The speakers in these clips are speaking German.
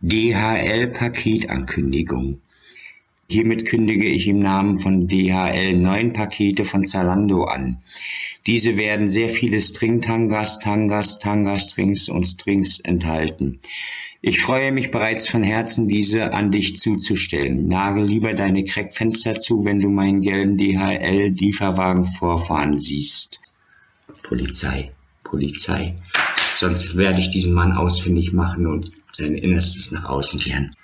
DHL-Paketankündigung. Hiermit kündige ich im Namen von DHL neun Pakete von Zalando an. Diese werden sehr viele String-Tangas, Tangas, Tangas-Strings und Strings enthalten. Ich freue mich bereits von Herzen, diese an dich zuzustellen. Nagel lieber deine Kreckfenster zu, wenn du meinen gelben DHL-Lieferwagen vorfahren siehst. Polizei, Polizei. Sonst werde ich diesen Mann ausfindig machen und sein Innerstes nach außen kehren.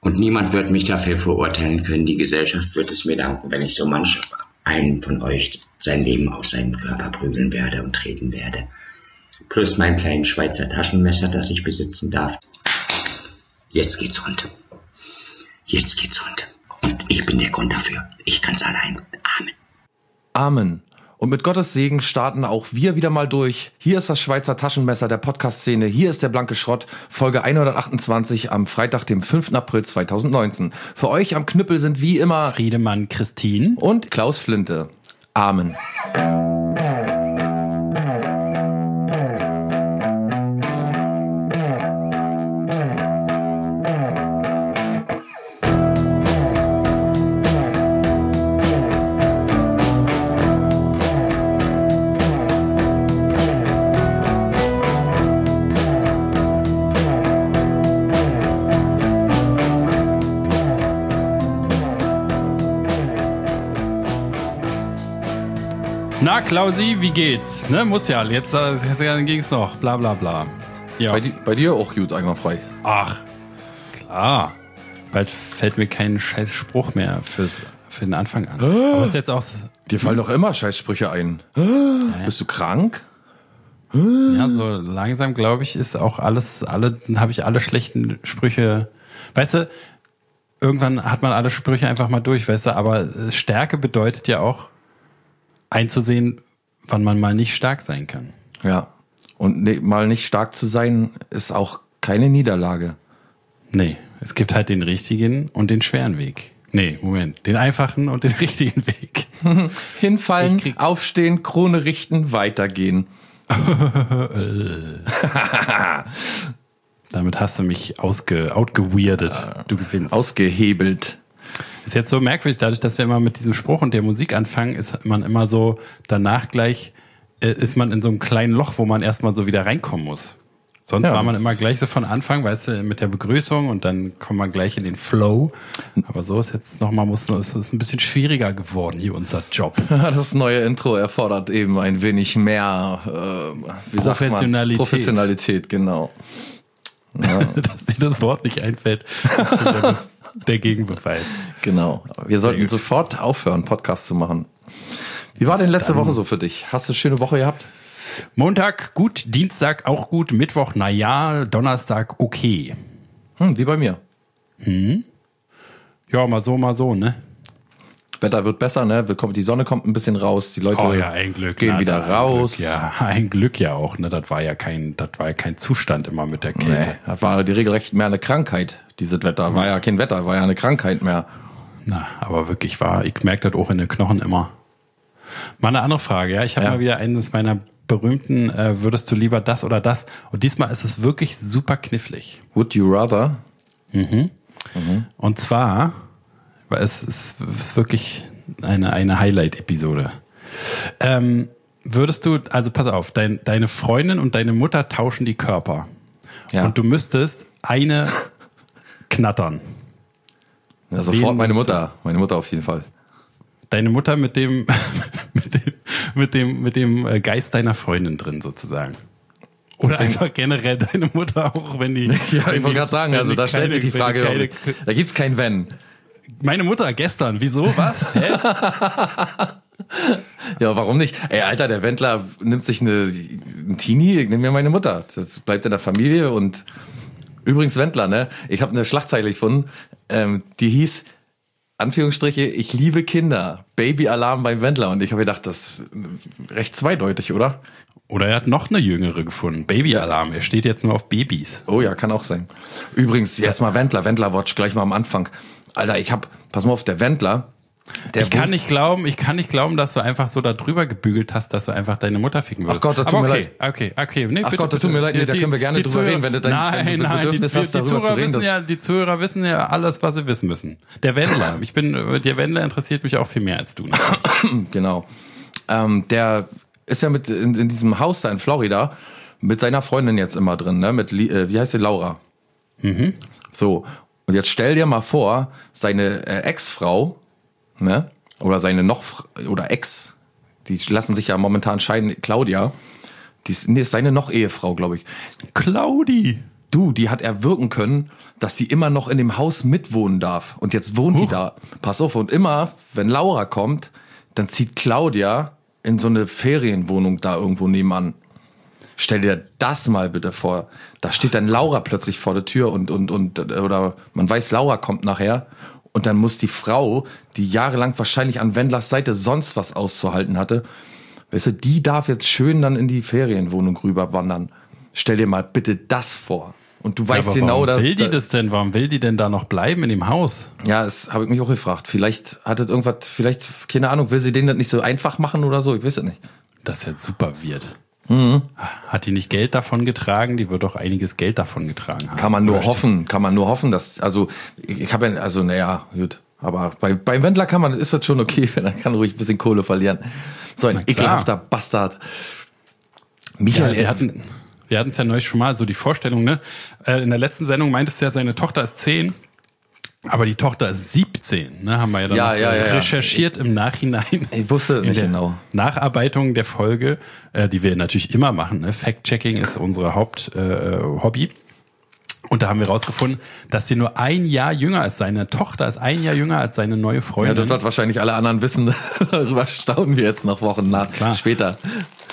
Und niemand wird mich dafür verurteilen können. Die Gesellschaft wird es mir danken, wenn ich so manch einen von euch sein Leben aus seinem Körper prügeln werde und treten werde plus mein kleines Schweizer Taschenmesser, das ich besitzen darf. Jetzt geht's rund. Jetzt geht's rund. Und ich bin der Grund dafür. Ich kann's allein. Amen. Amen. Und mit Gottes Segen starten auch wir wieder mal durch. Hier ist das Schweizer Taschenmesser der Podcast-Szene. Hier ist der blanke Schrott, Folge 128 am Freitag, dem 5. April 2019. Für euch am Knüppel sind wie immer Friedemann Christine und Klaus Flinte. Amen. Klausi, wie geht's? Ne, muss ja. Jetzt äh, ging's noch. Bla bla bla. Ja. Bei, bei dir auch gut, einwandfrei. Ach, klar. Bald fällt mir kein scheiß Spruch mehr fürs, für den Anfang an. Aber ist jetzt auch. Dir fallen doch immer Scheißsprüche ein. Bist du krank? Ja, so langsam glaube ich, ist auch alles, alle, habe ich alle schlechten Sprüche. Weißt du, irgendwann hat man alle Sprüche einfach mal durch, weißt du, aber Stärke bedeutet ja auch, einzusehen, wann man mal nicht stark sein kann. Ja. Und ne, mal nicht stark zu sein, ist auch keine Niederlage. Nee, es gibt halt den richtigen und den schweren Weg. Nee, Moment, den einfachen und den richtigen Weg. Hinfallen, aufstehen, Krone richten, weitergehen. Damit hast du mich ausge, outgeweirdet. Du gewinnst. Ausgehebelt. Ist jetzt so merkwürdig, dadurch, dass wir immer mit diesem Spruch und der Musik anfangen, ist man immer so danach gleich, äh, ist man in so einem kleinen Loch, wo man erstmal so wieder reinkommen muss. Sonst ja, war man immer gleich so von Anfang, weißt du, mit der Begrüßung und dann kommt man gleich in den Flow. Aber so ist jetzt nochmal, muss, ist es ein bisschen schwieriger geworden, hier unser Job. Das neue Intro erfordert eben ein wenig mehr äh, wie Professionalität. Professionalität, genau. Ja. dass dir das Wort nicht einfällt, ist schon der, Gegenbeweis. Genau. Wir sollten sofort aufhören, Podcast zu machen. Wie war denn letzte Dann Woche so für dich? Hast du eine schöne Woche gehabt? Montag gut, Dienstag auch gut, Mittwoch na ja, Donnerstag okay. Hm, wie bei mir. Hm. Ja, mal so, mal so, ne? Wetter wird besser, ne? Die Sonne kommt ein bisschen raus, die Leute oh ja, ein Glück, gehen na, wieder raus. Glück, ja, ein Glück ja auch, ne? Das war ja kein, das war ja kein Zustand immer mit der Kälte. Nee, das war die regelrecht mehr eine Krankheit, dieses Wetter. War ja kein Wetter, war ja eine Krankheit mehr. Na, aber wirklich war, ich merke das auch in den Knochen immer. Mal eine andere Frage, ja. Ich habe ja. mal wieder eines meiner berühmten, äh, würdest du lieber das oder das? Und diesmal ist es wirklich super knifflig. Would you rather? Mhm. mhm. Und zwar, weil es ist, ist wirklich eine, eine Highlight-Episode. Ähm, würdest du, also pass auf, dein, deine Freundin und deine Mutter tauschen die Körper. Ja. Und du müsstest eine knattern. Ja, sofort meine Mutter. Meine Mutter auf jeden Fall. Deine Mutter mit dem, mit dem, mit dem, mit dem äh, Geist deiner Freundin drin sozusagen. Oder einfach generell deine Mutter auch, wenn die. Ja, ich wollte gerade sagen, also da stellt sich die Frage, keine, da gibt's kein Wenn. Meine Mutter gestern, wieso? Was? Hä? ja, warum nicht? Ey, Alter, der Wendler nimmt sich eine, ein Teenie, ich nehme mir meine Mutter. Das bleibt in der Familie und übrigens Wendler, ne? Ich habe eine Schlagzeile gefunden, ähm, die hieß Anführungsstriche, ich liebe Kinder. Baby-Alarm beim Wendler. Und ich habe gedacht, das ist recht zweideutig, oder? Oder er hat noch eine jüngere gefunden. Baby-Alarm. Er steht jetzt nur auf Babys. Oh ja, kann auch sein. Übrigens, jetzt mal Wendler, Wendler-Watch gleich mal am Anfang. Alter, ich hab, pass mal auf, der Wendler Der ich kann nicht glauben, ich kann nicht glauben, dass du einfach so da drüber gebügelt hast, dass du einfach deine Mutter ficken würdest. Ach Gott, das tut okay, mir leid. Okay, okay, nee, Ach bitte, Gott, das tut mir leid, nee, da können wir gerne drüber Zuhörer, reden, wenn du dein nein, wenn du nein, Bedürfnis die, hast, die, darüber Zuhörer zu reden. Wissen ja, die Zuhörer wissen ja alles, was sie wissen müssen. Der Wendler, ich bin, der Wendler interessiert mich auch viel mehr als du. Ne? genau. Ähm, der ist ja mit in, in, diesem Haus da in Florida mit seiner Freundin jetzt immer drin, ne? Mit äh, wie heißt sie Laura? Mhm. So und jetzt stell dir mal vor, seine äh, Ex-Frau, ne? Oder seine noch oder Ex, die lassen sich ja momentan scheiden. Claudia, die ist, nee, ist seine noch Ehefrau, glaube ich. Claudi. Du, die hat erwirken können, dass sie immer noch in dem Haus mitwohnen darf. Und jetzt wohnt Huch. die da. Pass auf, und immer, wenn Laura kommt, dann zieht Claudia in so eine Ferienwohnung da irgendwo nebenan. Stell dir das mal bitte vor. Da steht dann Laura plötzlich vor der Tür und, und, und, oder man weiß, Laura kommt nachher. Und dann muss die Frau, die jahrelang wahrscheinlich an Wendlers Seite sonst was auszuhalten hatte, weißt du, die darf jetzt schön dann in die Ferienwohnung rüberwandern. Stell dir mal bitte das vor. Und du weißt ja, genau, warum dass. will die das denn? Warum will die denn da noch bleiben in dem Haus? Ja, das habe ich mich auch gefragt. Vielleicht hat das irgendwas, vielleicht, keine Ahnung, will sie denen das nicht so einfach machen oder so? Ich weiß es nicht. Das ist ja super wird. Mhm. Hat die nicht Geld davon getragen? Die wird doch einiges Geld davon getragen haben. Kann man nur hoffen, kann man nur hoffen, dass, also, ich habe ja, also, naja, gut. Aber bei, beim Wendler kann man, ist das schon okay, wenn er kann ruhig ein bisschen Kohle verlieren. So ein ekelhafter Bastard. Michael, ja, wir hatten, wir hatten es ja neulich schon mal, so die Vorstellung, ne? Äh, in der letzten Sendung meintest du ja, seine Tochter ist zehn. Aber die Tochter ist 17, ne, haben wir ja dann ja, ja, ja, recherchiert im Nachhinein. Ich wusste nicht genau. Nacharbeitung der Folge, äh, die wir natürlich immer machen. Ne? Fact-Checking ist unser Haupthobby. Äh, und da haben wir rausgefunden, dass sie nur ein Jahr jünger ist. Seine Tochter ist ein Jahr jünger als seine neue Freundin. Ja, das wird wahrscheinlich alle anderen wissen. Darüber staunen wir jetzt noch Wochen nach, Klar. später.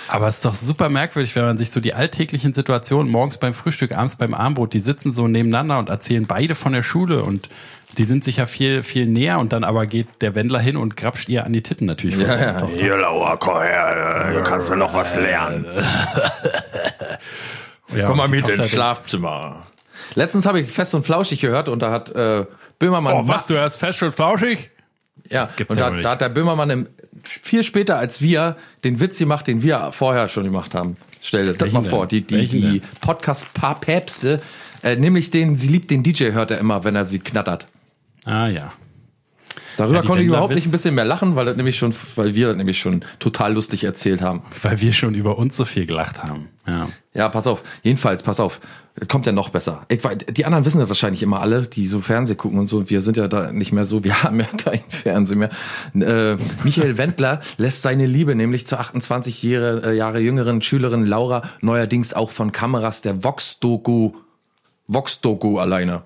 Aber es ist doch super merkwürdig, wenn man sich so die alltäglichen Situationen morgens beim Frühstück, abends beim Armbrot, die sitzen so nebeneinander und erzählen beide von der Schule und die sind sich ja viel, viel näher und dann aber geht der Wendler hin und grapscht ihr an die Titten natürlich. Ja, ja. Hier, Laura, komm her, du kannst du noch was lernen. ja, komm mal mit ins Schlafzimmer. Letztens habe ich fest und flauschig gehört und da hat äh, Böhmermann. Oh, was, du hörst fest und flauschig? Ja, und da, da, hat der Böhmermann im, viel später als wir den Witz gemacht, den wir vorher schon gemacht haben. Stell dir das mal vor. Die, die, die Podcast-Paar Päpste, äh, nämlich den, sie liebt den DJ, hört er immer, wenn er sie knattert. Ah ja. Darüber ja, konnte ich überhaupt nicht ein bisschen mehr lachen, weil das nämlich schon, weil wir das nämlich schon total lustig erzählt haben. Weil wir schon über uns so viel gelacht haben. Ja. Ja, pass auf. Jedenfalls, pass auf. Kommt ja noch besser. Ich, die anderen wissen das wahrscheinlich immer alle, die so Fernseh gucken und so. Wir sind ja da nicht mehr so. Wir haben ja kein Fernsehen mehr. Äh, Michael Wendler lässt seine Liebe nämlich zur 28 Jahre, äh, Jahre jüngeren Schülerin Laura neuerdings auch von Kameras der Vox-Doku Vox-Doku alleine.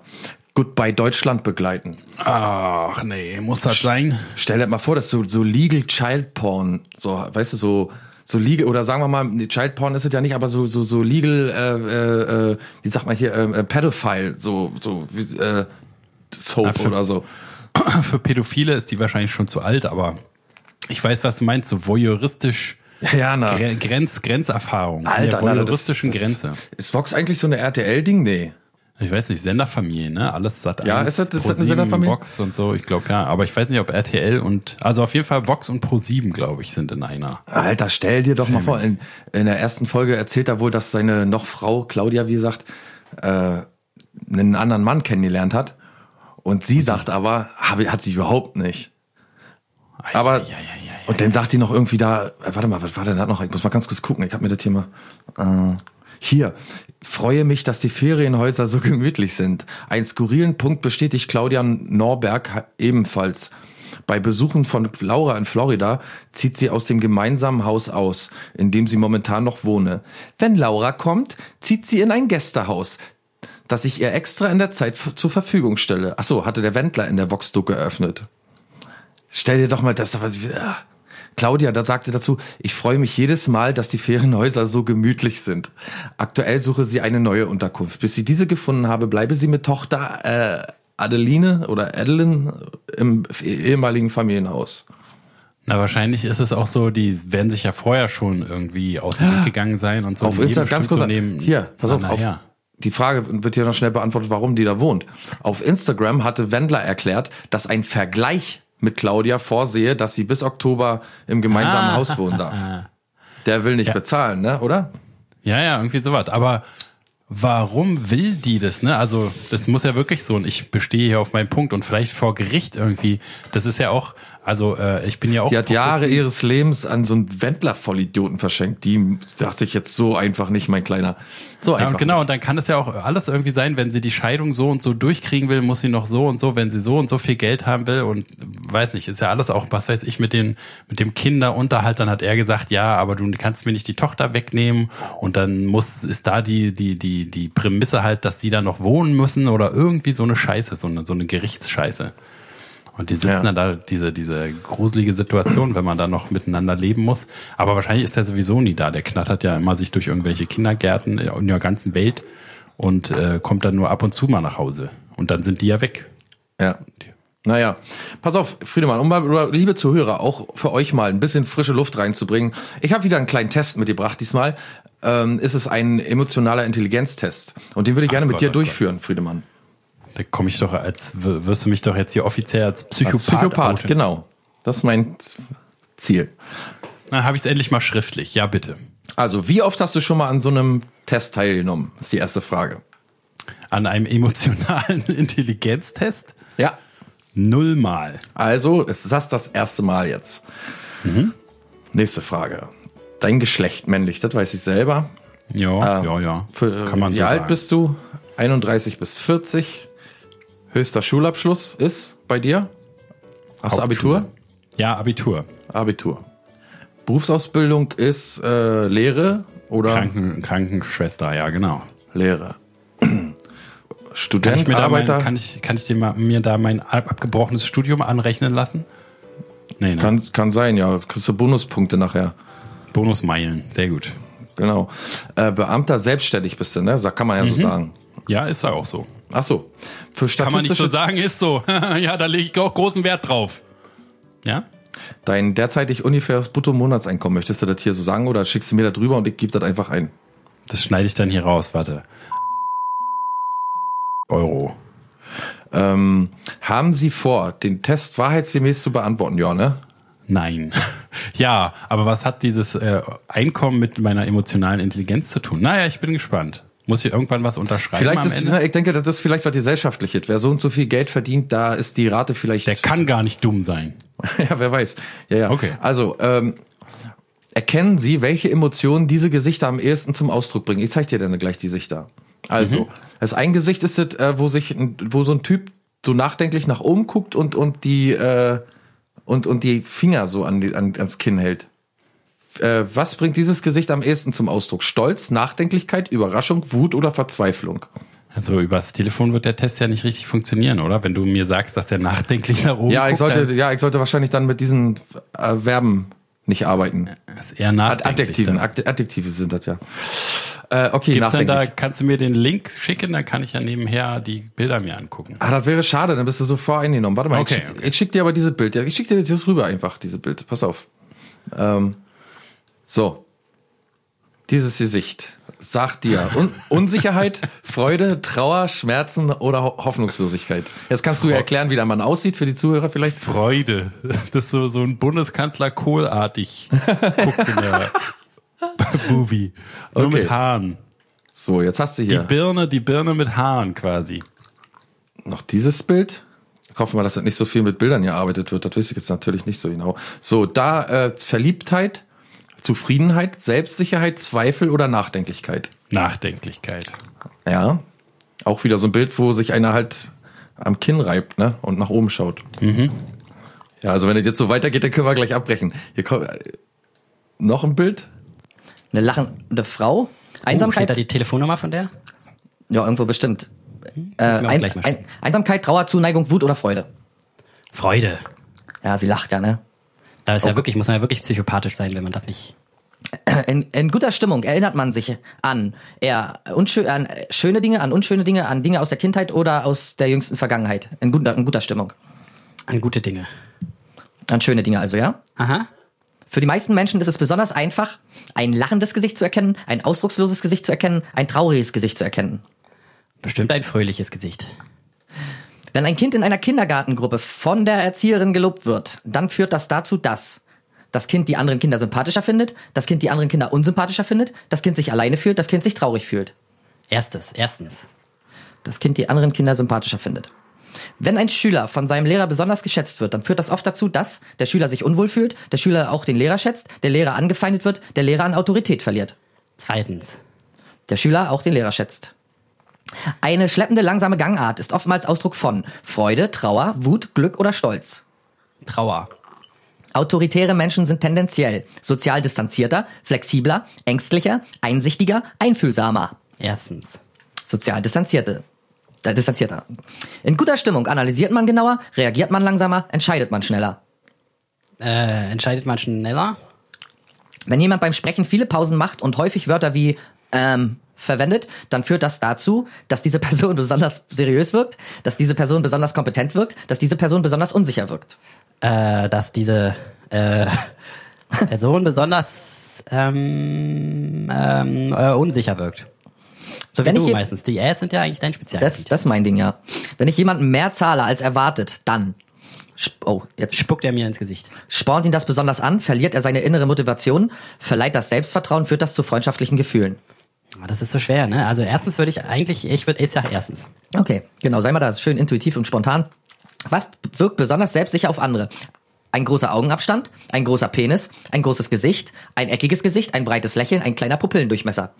Goodbye Deutschland begleiten. Ach nee, muss das sein? Stell dir mal vor, dass so, so Legal Child Porn, so, weißt du, so, so legal, oder sagen wir mal, Child Porn ist es ja nicht, aber so, so, so legal, äh, äh, wie sagt man hier, äh, Pedophile, so, so, wie, äh, Soap für, oder so. Für Pädophile ist die wahrscheinlich schon zu alt, aber ich weiß, was du meinst, so voyeuristisch. Ja, na. Grenz, Grenzerfahrung. Alter, an der voyeuristischen na, das, das, Grenze. Ist Vox eigentlich so eine RTL-Ding? Nee. Ich weiß nicht, Senderfamilie, ne? Alles satt Ja, ist das, ist das eine Senderfamilie? Vox und so, ich glaube ja. Aber ich weiß nicht, ob RTL und, also auf jeden Fall Vox und Pro7, glaube ich, sind in einer. Alter, stell dir doch Film. mal vor, in, in der ersten Folge erzählt er wohl, dass seine noch Frau, Claudia, wie gesagt, äh, einen anderen Mann kennengelernt hat. Und sie sagt aber, hab, hat sie überhaupt nicht. Aber, ja, ja, ja, und dann sagt die noch irgendwie da, warte mal, was war denn da noch? Ich muss mal ganz kurz gucken, ich habe mir das hier mal, äh, hier, freue mich, dass die Ferienhäuser so gemütlich sind. Ein skurrilen Punkt bestätigt Claudia Norberg ebenfalls. Bei Besuchen von Laura in Florida zieht sie aus dem gemeinsamen Haus aus, in dem sie momentan noch wohne. Wenn Laura kommt, zieht sie in ein Gästehaus, das ich ihr extra in der Zeit zur Verfügung stelle. Ach so, hatte der Wendler in der Vox-Doku eröffnet. Stell dir doch mal das, Claudia, da sagte dazu, ich freue mich jedes Mal, dass die Ferienhäuser so gemütlich sind. Aktuell suche sie eine neue Unterkunft. Bis sie diese gefunden habe, bleibe sie mit Tochter äh, Adeline oder Adeline im ehemaligen Familienhaus. Na, wahrscheinlich ist es auch so, die werden sich ja vorher schon irgendwie aus dem Weg gegangen sein und so. Auf Instagram, ganz kurz, so nehmen, hier, pass auf, auf, die Frage wird hier noch schnell beantwortet, warum die da wohnt. Auf Instagram hatte Wendler erklärt, dass ein Vergleich mit Claudia vorsehe, dass sie bis Oktober im gemeinsamen Ah. Haus wohnen darf. Der will nicht Ja. bezahlen, ne? Oder? Ja, ja, irgendwie sowas. Aber warum will die das, ne? Also, das muss ja wirklich so, und ich bestehe hier auf meinen Punkt und vielleicht vor Gericht irgendwie. Das ist ja auch, also, äh, ich bin ja auch. Die hat Jahre ihres Lebens an so einen Wendler-Vollidioten verschenkt. Die dachte ich jetzt so einfach nicht, mein Kleiner. So Ja, einfach. und genau, Nicht. und dann kann es ja auch alles irgendwie sein, wenn sie die Scheidung so und so durchkriegen will, muss sie noch so und so, wenn sie so und so viel Geld haben will und weiß nicht, ist ja alles auch, was weiß ich, mit den, mit dem Kinderunterhalt, dann hat er gesagt, ja, aber du kannst mir nicht die Tochter wegnehmen und dann muss, ist da die, die, die, die Prämisse halt, dass sie da noch wohnen müssen oder irgendwie so eine Scheiße, so eine, so eine Gerichtsscheiße. Und die sitzen Ja. dann da, diese, diese gruselige Situation, wenn man da noch miteinander leben muss. Aber wahrscheinlich ist der sowieso nie da. Der knattert ja immer sich durch irgendwelche Kindergärten in der ganzen Welt und äh, kommt dann nur ab und zu mal nach Hause. Und dann sind die ja weg. Ja. Naja, pass auf, Friedemann, um mal, liebe Zuhörer, auch für euch mal ein bisschen frische Luft reinzubringen. Ich habe wieder einen kleinen Test mitgebracht. Diesmal ähm, ist es ein emotionaler Intelligenztest. Und den würde ich gerne mit Gott, dir oh durchführen, Friedemann. Da komme ich doch als, wirst du mich doch jetzt hier offiziell als Psychopath. Psychopath, outen. genau. Das ist mein Ziel. Dann habe ich es endlich mal schriftlich. Ja, bitte. Also, wie oft hast du schon mal an so einem Test teilgenommen? Ist die erste Frage. An einem emotionalen Intelligenztest? Ja. Nullmal. Also, es ist das das erste Mal jetzt. Nächste Frage. Dein Geschlecht männlich, das weiß ich selber. Ja, ja, ja. Für, Kann man wie so alt sagen. bist du? 31 bis 40. Höchster Schulabschluss ist bei dir? Hast du. Abitur? Ja, Abitur. Abitur. Berufsausbildung ist äh, Lehre oder Kranken, Krankenschwester, ja, genau. Lehre. Kann Student, ich mir, da mein, Arbeiter. kann ich, kann ich dir mal, mir da mein ab- abgebrochenes Studium anrechnen lassen? Nee, ne? kann, kann sein, ja. Kriegst du Bonuspunkte nachher. Bonusmeilen, sehr gut. Genau. Äh, Beamter selbstständig bist du, ne? Kann man ja Mhm. so sagen. Ja, ist ja auch so. Ach so. Für Kann man nicht so sagen, ist so. ja, da lege ich auch großen Wert drauf. Ja? dein derzeitig ungefähres Bruttomonatseinkommen, möchtest du das hier so sagen oder schickst du mir da drüber und ich gebe das einfach ein? Das schneide ich dann hier raus, warte. Euro. Ähm, haben Sie vor, den Test wahrheitsgemäß zu beantworten? Ja, ne? Nein. ja, aber was hat dieses äh, Einkommen mit meiner emotionalen Intelligenz zu tun? Naja, ich bin gespannt. Muss ich irgendwann was unterschreiben Vielleicht ist, Ende? ne, ich denke, das ist vielleicht was gesellschaftliches. Wer so und so viel Geld verdient, da ist die Rate vielleicht. Der kann gar nicht dumm sein. ja, wer weiß. Ja, ja. Okay. Also, ähm, erkennen Sie, welche Emotionen diese Gesichter am ehesten zum Ausdruck bringen? Ich zeig dir dann gleich die Sichter. Also, Mhm. das ein Gesicht ist das, äh, wo sich, wo so ein Typ so nachdenklich nach oben guckt und, und die, äh, und, und die Finger so an die, an, ans Kinn hält. Äh, was bringt dieses Gesicht am ehesten zum Ausdruck? Stolz, Nachdenklichkeit, Überraschung, Wut oder Verzweiflung? Also übers Telefon wird der Test ja nicht richtig funktionieren, oder? Wenn du mir sagst, dass der nachdenklich nach oben Ja, ich guckt, sollte, dann ja, ich sollte wahrscheinlich dann mit diesen äh, Verben nicht arbeiten. ist eher nachdenklich. Adjektiven, dann. Ad Adjektive sind das ja. Äh, okay, Gibt's denn da, nachdenklich. kannst du mir den Link schicken, dann kann ich ja nebenher die Bilder mir angucken. Ah, das wäre schade, dann bist du so voreingenommen. Warte mal, Okay, ich, okay. ich schick dir aber dieses Bild. Ich schick dir das rüber einfach, dieses Bild. Pass auf. Ähm, so. Dieses Gesicht sagt dir Un Unsicherheit, Freude, Trauer, Schmerzen oder Ho Hoffnungslosigkeit. Jetzt kannst du ja erklären, wie der Mann aussieht für die Zuhörer vielleicht. Freude. Das ist so, so ein Bundeskanzler Kohlartig. Bubi. Nur Okay. mit Haaren. So, jetzt hast du Die hier Birne, die Birne mit Haaren quasi. noch dieses Bild. Ich hoffe mal, dass das nicht so viel mit Bildern gearbeitet wird. Das weiß ich jetzt natürlich nicht so genau. So, da äh, Verliebtheit, Zufriedenheit, Selbstsicherheit, Zweifel oder Nachdenklichkeit. Nachdenklichkeit. Ja. Auch wieder so ein Bild, wo sich einer halt am Kinn reibt, ne? Und nach oben schaut. Ja, also wenn es jetzt so weitergeht, dann können wir gleich abbrechen. Hier kommt äh, noch ein Bild. Eine lachende Frau. Oh, steht Einsamkeit. da die Telefonnummer von der? ja, irgendwo bestimmt. Äh, mir auch ein, ein, Einsamkeit, Trauer, Zuneigung, Wut oder Freude. Freude. Ja, sie lacht ja, ne? Da ist ja wirklich, muss man ja wirklich psychopathisch sein, wenn man das nicht. In, in guter Stimmung erinnert man sich an eher unschö an schöne Dinge, an unschöne Dinge, an Dinge aus der Kindheit oder aus der jüngsten Vergangenheit. In guter, in guter Stimmung. An gute Dinge. An schöne Dinge also, ja? Aha. Für die meisten Menschen ist es besonders einfach, ein lachendes Gesicht zu erkennen, ein ausdrucksloses Gesicht zu erkennen, ein trauriges Gesicht zu erkennen. Bestimmt ein fröhliches Gesicht. Wenn ein Kind in einer Kindergartengruppe von der Erzieherin gelobt wird, dann führt das dazu, dass das Kind die anderen Kinder sympathischer findet, das Kind die anderen Kinder unsympathischer findet, das Kind sich alleine fühlt, das Kind sich traurig fühlt. Erstes, erstens. Das Kind die anderen Kinder sympathischer findet. Wenn ein Schüler von seinem Lehrer besonders geschätzt wird, dann führt das oft dazu, dass der Schüler sich unwohl fühlt, der Schüler auch den Lehrer schätzt, der Lehrer angefeindet wird, der Lehrer an Autorität verliert. Zweitens. Der Schüler auch den Lehrer schätzt. Eine schleppende, langsame Gangart ist oftmals Ausdruck von Freude, Trauer, Wut, Glück oder Stolz. Trauer. Autoritäre Menschen sind tendenziell sozial distanzierter, flexibler, ängstlicher, einsichtiger, einfühlsamer. Erstens. Sozial distanzierte. Äh, distanzierter. In guter Stimmung analysiert man genauer, reagiert man langsamer, entscheidet man schneller. Äh, entscheidet man schneller? Wenn jemand beim Sprechen viele Pausen macht und häufig Wörter wie ähm, verwendet, dann führt das dazu, dass diese Person besonders seriös wirkt, dass diese Person besonders kompetent wirkt, dass diese Person besonders unsicher wirkt. Äh, dass diese äh, Person besonders ähm, ähm, äh, unsicher wirkt. So, Wenn wenn ich du je- meistens. Die Äs sind ja eigentlich dein das, Spezialgebiet. das ist mein Ding, ja. Wenn ich jemanden mehr zahle als erwartet, dann oh, jetzt Spuckt er mir ins Gesicht. spornt ihn das besonders an, verliert er seine innere Motivation, verleiht das Selbstvertrauen, führt das zu freundschaftlichen Gefühlen. Aber Das ist so schwer, ne? Also erstens würde ich eigentlich, ich würde, ich sag erstens. Okay, genau, sei mal da schön intuitiv und spontan. Was wirkt besonders selbstsicher auf andere? Ein großer Augenabstand, ein großer Penis, ein großes Gesicht, ein eckiges Gesicht, ein breites Lächeln, ein kleiner Pupillendurchmesser.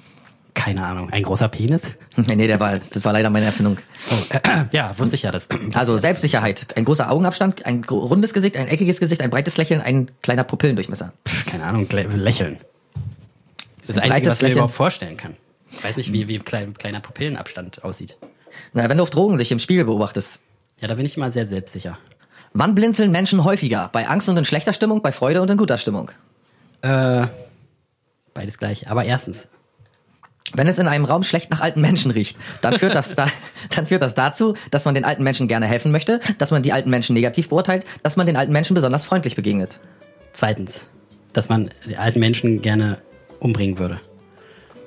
Keine Ahnung. Ein großer Penis? Nee, nee, der war, das war leider meine Erfindung. Oh, äh, ja, wusste ich ja. Das, Also Selbstsicherheit, ein großer Augenabstand, ein rundes Gesicht, ein eckiges Gesicht, ein breites Lächeln, ein kleiner Pupillendurchmesser. Pff, keine Ahnung, lächeln. Das ist das Ein Einzige, was ich mir überhaupt vorstellen kann. Ich weiß nicht, wie, wie klein, kleiner Pupillenabstand aussieht. Na, wenn du auf Drogen dich im Spiegel beobachtest. Ja, da bin ich immer sehr selbstsicher. Wann blinzeln Menschen häufiger? Bei Angst und in schlechter Stimmung, bei Freude und in guter Stimmung? Äh, beides gleich. Aber erstens, Wenn es in einem Raum schlecht nach alten Menschen riecht, dann führt das, da, dann führt das dazu, dass man den alten Menschen gerne helfen möchte, dass man die alten Menschen negativ beurteilt, dass man den alten Menschen besonders freundlich begegnet. zweitens, dass man die alten Menschen gerne umbringen würde.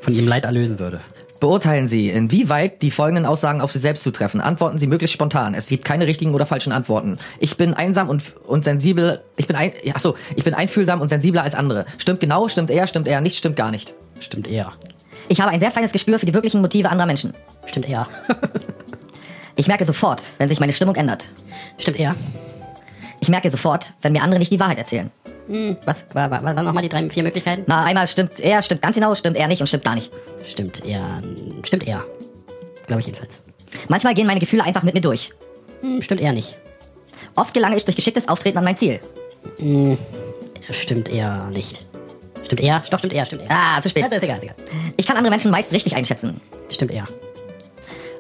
Von ihrem Leid erlösen würde. Beurteilen Sie, inwieweit die folgenden Aussagen auf Sie selbst zutreffen. Antworten Sie möglichst spontan. Es gibt keine richtigen oder falschen Antworten. Ich bin einsam und, und sensibel. Ich bin ein, ja, so, ich bin einfühlsam und sensibler als andere. Stimmt genau, stimmt eher, stimmt eher nicht, stimmt gar nicht. Stimmt eher. Ich habe ein sehr feines Gespür für die wirklichen Motive anderer Menschen. Stimmt eher. Ich merke sofort, wenn sich meine Stimmung ändert. Stimmt eher. Ich merke sofort, wenn mir andere nicht die Wahrheit erzählen. Was war, war, waren nochmal die drei, vier Möglichkeiten? Na, einmal stimmt er, stimmt ganz genau, stimmt er nicht und stimmt gar nicht. Stimmt eher. Stimmt eher. Glaube ich jedenfalls. Manchmal gehen meine Gefühle einfach mit mir durch. Hm, stimmt eher nicht. Oft gelange ich durch geschicktes Auftreten an mein Ziel. Stimmt eher nicht. Stimmt eher? Doch, stimmt eher, stimmt eher. Ah, zu spät. Das ist egal, ist egal. Ich kann andere Menschen meist richtig einschätzen. Stimmt eher.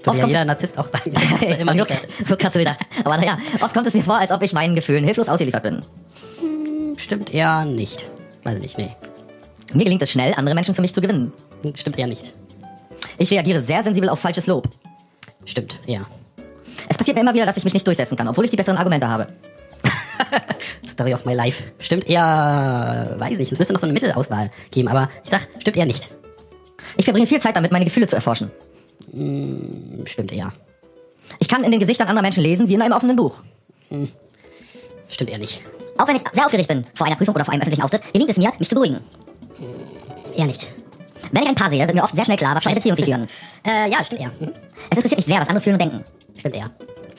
Oft ja jeder Narzisst auch sagen. er immer Nur wieder. Aber naja, oft kommt es mir vor, als ob ich meinen Gefühlen hilflos ausgeliefert bin. Stimmt eher nicht. Weiß ich nicht, nee. Mir gelingt es schnell, andere Menschen für mich zu gewinnen. Stimmt eher nicht. Ich reagiere sehr sensibel auf falsches Lob. Stimmt eher. Es passiert mir immer wieder, dass ich mich nicht durchsetzen kann, obwohl ich die besseren Argumente habe. Story of my life. Stimmt eher, weiß ich. Es müsste noch so eine Mittelauswahl geben, aber ich sag, stimmt eher nicht. Ich verbringe viel Zeit damit, meine Gefühle zu erforschen. Stimmt eher. Ich kann in den Gesichtern anderer Menschen lesen, wie in einem offenen Buch. Stimmt eher nicht. Auch wenn ich sehr aufgeregt bin vor einer Prüfung oder vor einem öffentlichen Auftritt, gelingt es mir, mich zu beruhigen. Eher nicht. Wenn ich ein Paar sehe, wird mir oft sehr schnell klar, was für eine Beziehung sie führen. Äh, ja, stimmt eher. Hm? Es interessiert mich sehr, was andere fühlen und denken. Stimmt eher.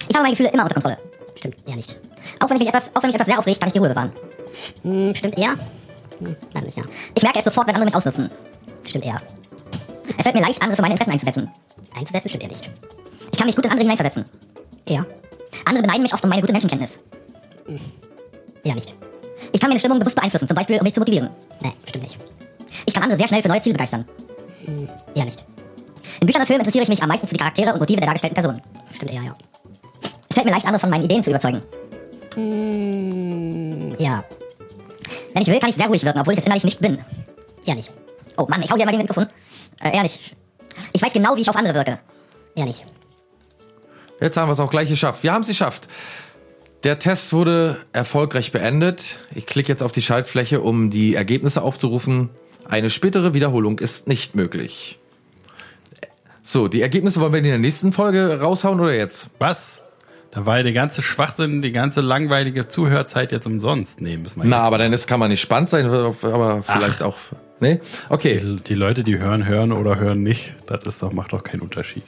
Ich habe meine Gefühle immer unter Kontrolle. Stimmt eher nicht. Auch wenn, ich mich etwas, auch wenn mich etwas sehr aufregt, kann ich die Ruhe bewahren. Hm, stimmt eher? Hm, nein, nicht ja. Ich merke es sofort, wenn andere mich ausnutzen. Stimmt eher. Es fällt mir leicht, andere für meine Interessen einzusetzen. Einzusetzen stimmt eher nicht. Ich kann mich gut in andere hineinversetzen. Eher? Andere beneiden mich oft um meine gute Menschenkenntnis. Eher nicht. Ich kann meine Stimmung bewusst beeinflussen, zum Beispiel, um mich zu motivieren. Nee, stimmt nicht. Ich kann andere sehr schnell für neue Ziele begeistern. Eher nicht. In Büchern und Filmen interessiere ich mich am meisten für die Charaktere und Motive der dargestellten Personen. Stimmt eher, ja. Es fällt mir leicht, andere von meinen Ideen zu überzeugen. Ja. Wenn ich will, kann ich sehr ruhig wirken, obwohl ich es innerlich nicht bin. Eher nicht. Oh Mann, ich hau dir mal den Mikrofon. Äh, ehrlich. Ich weiß genau, wie ich auf andere wirke. Eher nicht. Jetzt haben wir es auch gleich geschafft. Wir haben es geschafft. Der Test wurde erfolgreich beendet. Ich klicke jetzt auf die Schaltfläche, um die Ergebnisse aufzurufen. Eine spätere Wiederholung ist nicht möglich. So, die Ergebnisse wollen wir in der nächsten Folge raushauen oder jetzt? Was? Da war ja der ganze Schwachsinn, die ganze langweilige Zuhörzeit jetzt umsonst. Nee, müssen wir Na, aber dann ist, kann man nicht spannend sein, aber vielleicht auch. Nee? Okay. Die, die Leute, die hören, hören oder hören nicht, das ist doch, macht doch keinen Unterschied.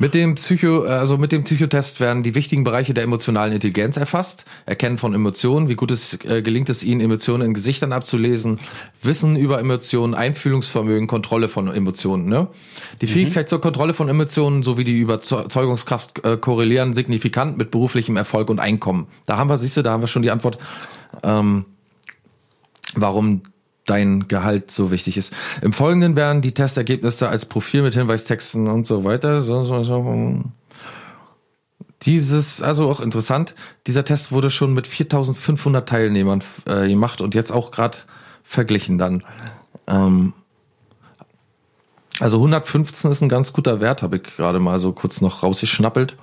Mit dem Psycho, also mit dem Psychotest werden die wichtigen Bereiche der emotionalen Intelligenz erfasst, Erkennen von Emotionen, wie gut es äh, gelingt es ihnen, Emotionen in Gesichtern abzulesen, Wissen über Emotionen, Einfühlungsvermögen, Kontrolle von Emotionen. Ne? Die Fähigkeit zur Kontrolle von Emotionen sowie die Überzeugungskraft äh, korrelieren signifikant mit beruflichem Erfolg und Einkommen. Da haben wir, siehst du, da haben wir schon die Antwort, ähm, warum dein Gehalt so wichtig ist. Im Folgenden werden die Testergebnisse als Profil mit Hinweistexten und so weiter. So, so, so. Dieses, also auch interessant, dieser Test wurde schon mit 4500 Teilnehmern äh, gemacht und jetzt auch gerade verglichen dann. Ähm, also 115 ist ein ganz guter Wert, habe ich gerade mal so kurz noch rausgeschnappelt.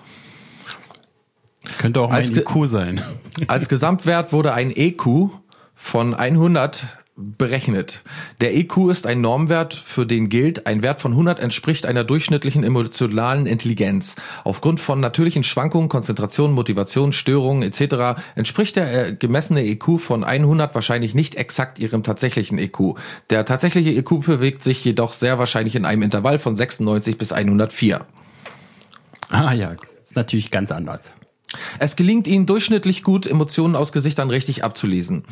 Könnte auch Als ein IQ sein. Als Gesamtwert wurde ein EQ von 100 berechnet. Der EQ ist ein Normwert, für den gilt, ein Wert von 100 entspricht einer durchschnittlichen emotionalen Intelligenz. Aufgrund von natürlichen Schwankungen, Konzentration, Motivation, Störungen etc. entspricht der äh, gemessene EQ von 100 wahrscheinlich nicht exakt ihrem tatsächlichen EQ. Der tatsächliche EQ bewegt sich jedoch sehr wahrscheinlich in einem Intervall von 96 bis 104. Ah ja, ist natürlich ganz anders. Es gelingt ihnen durchschnittlich gut, Emotionen aus Gesichtern richtig abzulesen.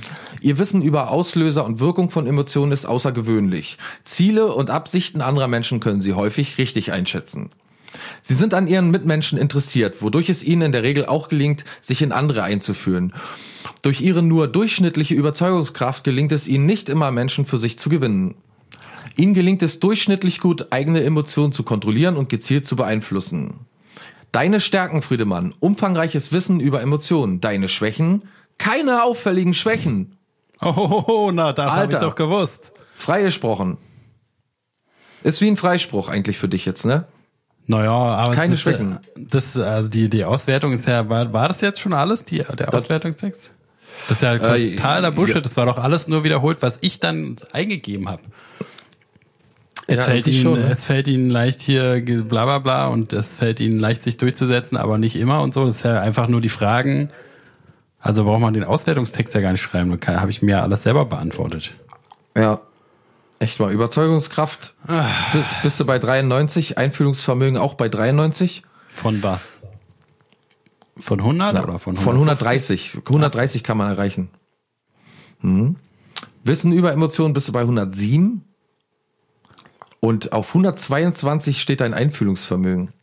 Ihr Wissen über Auslöser und Wirkung von Emotionen ist außergewöhnlich. Ziele und Absichten anderer Menschen können sie häufig richtig einschätzen. Sie sind an ihren Mitmenschen interessiert, wodurch es ihnen in der Regel auch gelingt, sich in andere einzuführen. Durch ihre nur durchschnittliche Überzeugungskraft gelingt es ihnen nicht immer, Menschen für sich zu gewinnen. Ihnen gelingt es durchschnittlich gut, eigene Emotionen zu kontrollieren und gezielt zu beeinflussen. Deine Stärken, Friedemann, umfangreiches Wissen über Emotionen. Deine Schwächen, keine auffälligen Schwächen. Oh, na, das habe ich doch gewusst. Freigesprochen. Ist wie ein Freispruch eigentlich für dich jetzt, ne? Naja, aber Keine das, Schwächen. äh, Das, also die, die Auswertung ist ja, war, war das jetzt schon alles, die, der Auswertungstext? Das ist ja Äh, totaler Bullshit. ja. Das war doch alles nur wiederholt, was ich dann eingegeben habe. Es, fällt ihnen, schon, ne? es fällt ihnen leicht hier bla bla bla und es fällt ihnen leicht, sich durchzusetzen, aber nicht immer und so. Das ist ja einfach nur die Fragen. Also braucht man den Auswertungstext ja gar nicht schreiben. Da habe ich mir alles selber beantwortet. Ja. Echt mal. Überzeugungskraft. Bist, bist du bei 93, Einfühlungsvermögen auch bei 93? Von was? Von 100 oder von 150? Von 130. 130 kann man erreichen. Mhm. Wissen über Emotionen bist du bei 107. Und auf 122 steht dein Einfühlungsvermögen.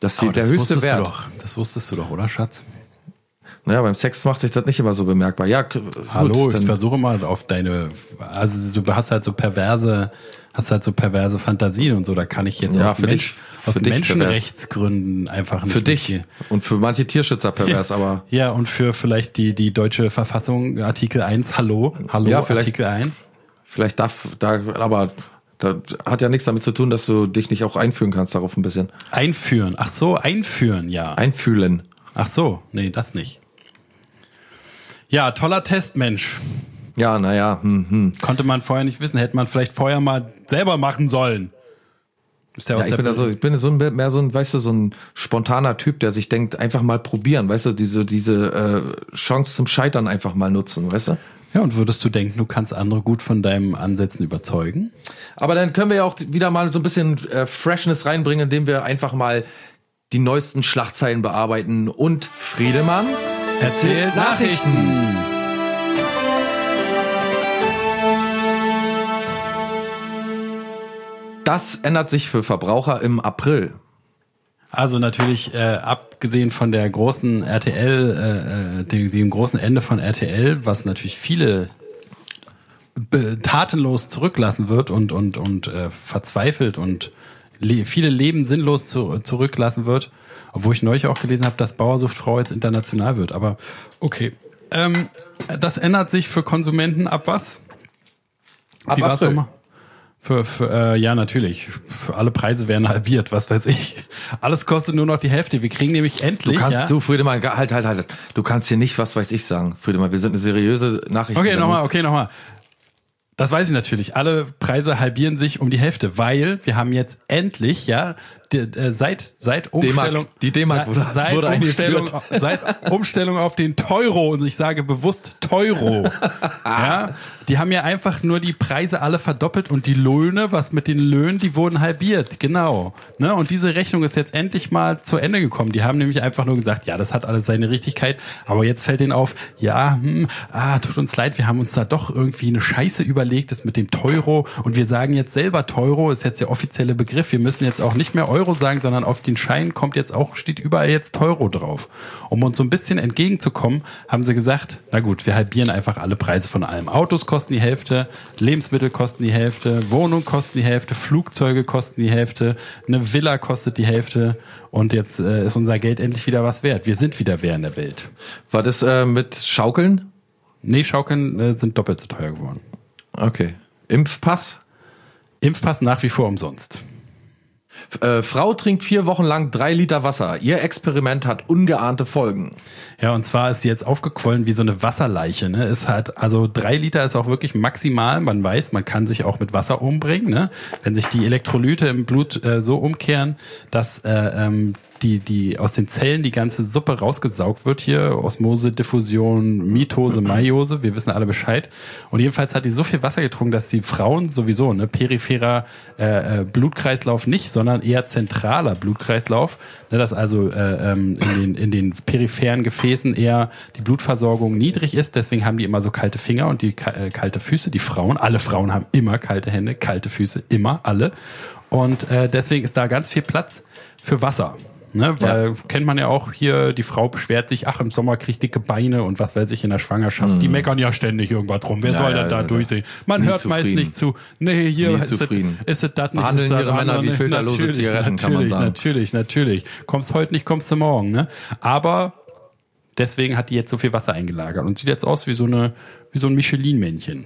Das ist der höchste Wert. Das wusstest du doch, oder Schatz? Naja, beim Sex macht sich das nicht immer so bemerkbar. Ja, k- Hallo, gut, ich versuche mal auf deine, also du hast halt so perverse, hast halt so perverse Fantasien und so, da kann ich jetzt Ja, aus, für Mensch, dich- aus für Menschenrechtsgründen einfach nicht für dich mitgehen. und für manche Tierschützer pervers, aber Ja, und für vielleicht die, die deutsche Verfassung, Artikel 1, hallo, hallo, Ja, Artikel 1. vielleicht darf da, aber da hat ja nichts damit zu tun, dass du dich nicht auch einfühlen kannst darauf ein bisschen. Einführen, ach so, einführen, ja. Einfühlen. Ach so, nee, das nicht. Ja, toller Test, Mensch. Ja, naja, hm, hm. Konnte man vorher nicht wissen, hätte man vielleicht vorher mal selber machen sollen. Ist ja, aus Ja, ich der bin da so, ich bin so ein, mehr so ein, weißt du, so ein spontaner Typ, der sich denkt, einfach mal probieren, weißt du, diese, diese äh, Chance zum Scheitern einfach mal nutzen, weißt du? Ja, und würdest du denken, du kannst andere gut von deinem Ansätzen überzeugen? Aber dann können wir ja auch wieder mal so ein bisschen äh, Freshness reinbringen, indem wir einfach mal die neuesten Schlagzeilen bearbeiten und Friedemann Erzählt Nachrichten. Das ändert sich für Verbraucher im April. Also natürlich, äh, abgesehen von der großen RTL, äh, äh, dem, dem großen Ende von RTL, was natürlich viele tatenlos zurücklassen wird und und und äh, verzweifelt und le viele Leben sinnlos zu zurücklassen wird, obwohl ich neulich auch gelesen habe, dass Bauersuchtfrau jetzt international wird. Aber okay, ähm, das ändert sich für Konsumenten ab was? Ab Wie April. Für, für äh, ja natürlich. Für alle Preise werden halbiert, was weiß ich. Alles kostet nur noch die Hälfte. Wir kriegen nämlich Du endlich. kannst ja? du, Friedemann, halt, halt, halt. Du kannst hier nicht, was weiß ich, sagen. Friedemann, wir sind eine seriöse Nachricht. Okay, nochmal, okay, nochmal. Das weiß ich natürlich. Alle Preise halbieren sich um die Hälfte, weil wir haben jetzt endlich ja seit seit Umstellung Die D-Mark wurde- seit wurde Umstellung seit Umstellung auf den Teuro und ich sage bewusst Teuro. ja, die haben ja einfach nur die Preise alle verdoppelt und die Löhne, was mit den Löhnen, die wurden halbiert, genau. Ne? Und diese Rechnung ist jetzt endlich mal zu Ende gekommen. Die haben nämlich einfach nur gesagt, ja, das hat alles seine Richtigkeit, aber jetzt fällt denen auf, ja, hm, ah, tut uns leid, wir haben uns da doch irgendwie eine Scheiße überlegt, das mit dem Teuro und wir sagen jetzt selber Teuro, ist jetzt der offizielle Begriff. Wir müssen jetzt auch nicht mehr Euro sagen, sondern auf den Schein kommt jetzt auch, steht überall jetzt Teuro drauf. Um uns so ein bisschen entgegenzukommen, haben sie gesagt, na gut, wir halbieren einfach alle Preise von allem. Autos kosten die Hälfte, Lebensmittel kosten die Hälfte, Wohnung kosten die Hälfte, Flugzeuge kosten die Hälfte, eine Villa kostet die Hälfte und jetzt äh, ist unser Geld endlich wieder was wert. Wir sind wieder wer in der Welt. War das äh, mit Schaukeln? Nee, Schaukeln äh, sind doppelt so teuer geworden. Okay. Impfpass? Impfpass nach wie vor umsonst. Äh, Frau trinkt vier Wochen lang drei Liter Wasser. Ihr Experiment hat ungeahnte Folgen. Ja, und zwar ist sie jetzt aufgequollen wie so eine Wasserleiche. Ne? Ist halt, also drei Liter ist auch wirklich maximal. Man weiß, man kann sich auch mit Wasser umbringen. Ne? Wenn sich die Elektrolyte im Blut äh, so umkehren, dass äh, ähm, die, die aus den Zellen die ganze Suppe rausgesaugt wird hier. Osmose, Diffusion, Mitose, Meiose. Wir wissen alle Bescheid. Und jedenfalls hat die so viel Wasser getrunken, dass die Frauen sowieso, ne, peripherer äh, äh, Blutkreislauf nicht, sondern eher zentraler Blutkreislauf. Ne, dass also äh, ähm, in, den, in den peripheren Gefäßen eher die Blutversorgung niedrig ist. Deswegen haben die immer so kalte Finger und die äh, kalte Füße. Die Frauen, alle Frauen haben immer kalte Hände, kalte Füße, immer, alle. Und äh, deswegen ist da ganz viel Platz für Wasser. Ne, weil kennt man ja auch hier, die Frau beschwert sich, ach, im Sommer kriegt dicke Beine und was weiß ich in der Schwangerschaft. Die meckern ja ständig irgendwas rum. Wer Ja, soll ja, denn da ja, ja. durchsehen? Man hört meist zufrieden. nicht zu. Nee, hier ist es, zufrieden. ist es das nicht. Behandeln ihre Männer wie nicht. filterlose Natürlich, Zigaretten, kann man natürlich, sagen. Natürlich, natürlich. Kommst heute nicht, kommst du morgen. Ne? Aber deswegen hat die jetzt so viel Wasser eingelagert und sieht jetzt aus wie so eine, wie so ein Michelin-Männchen.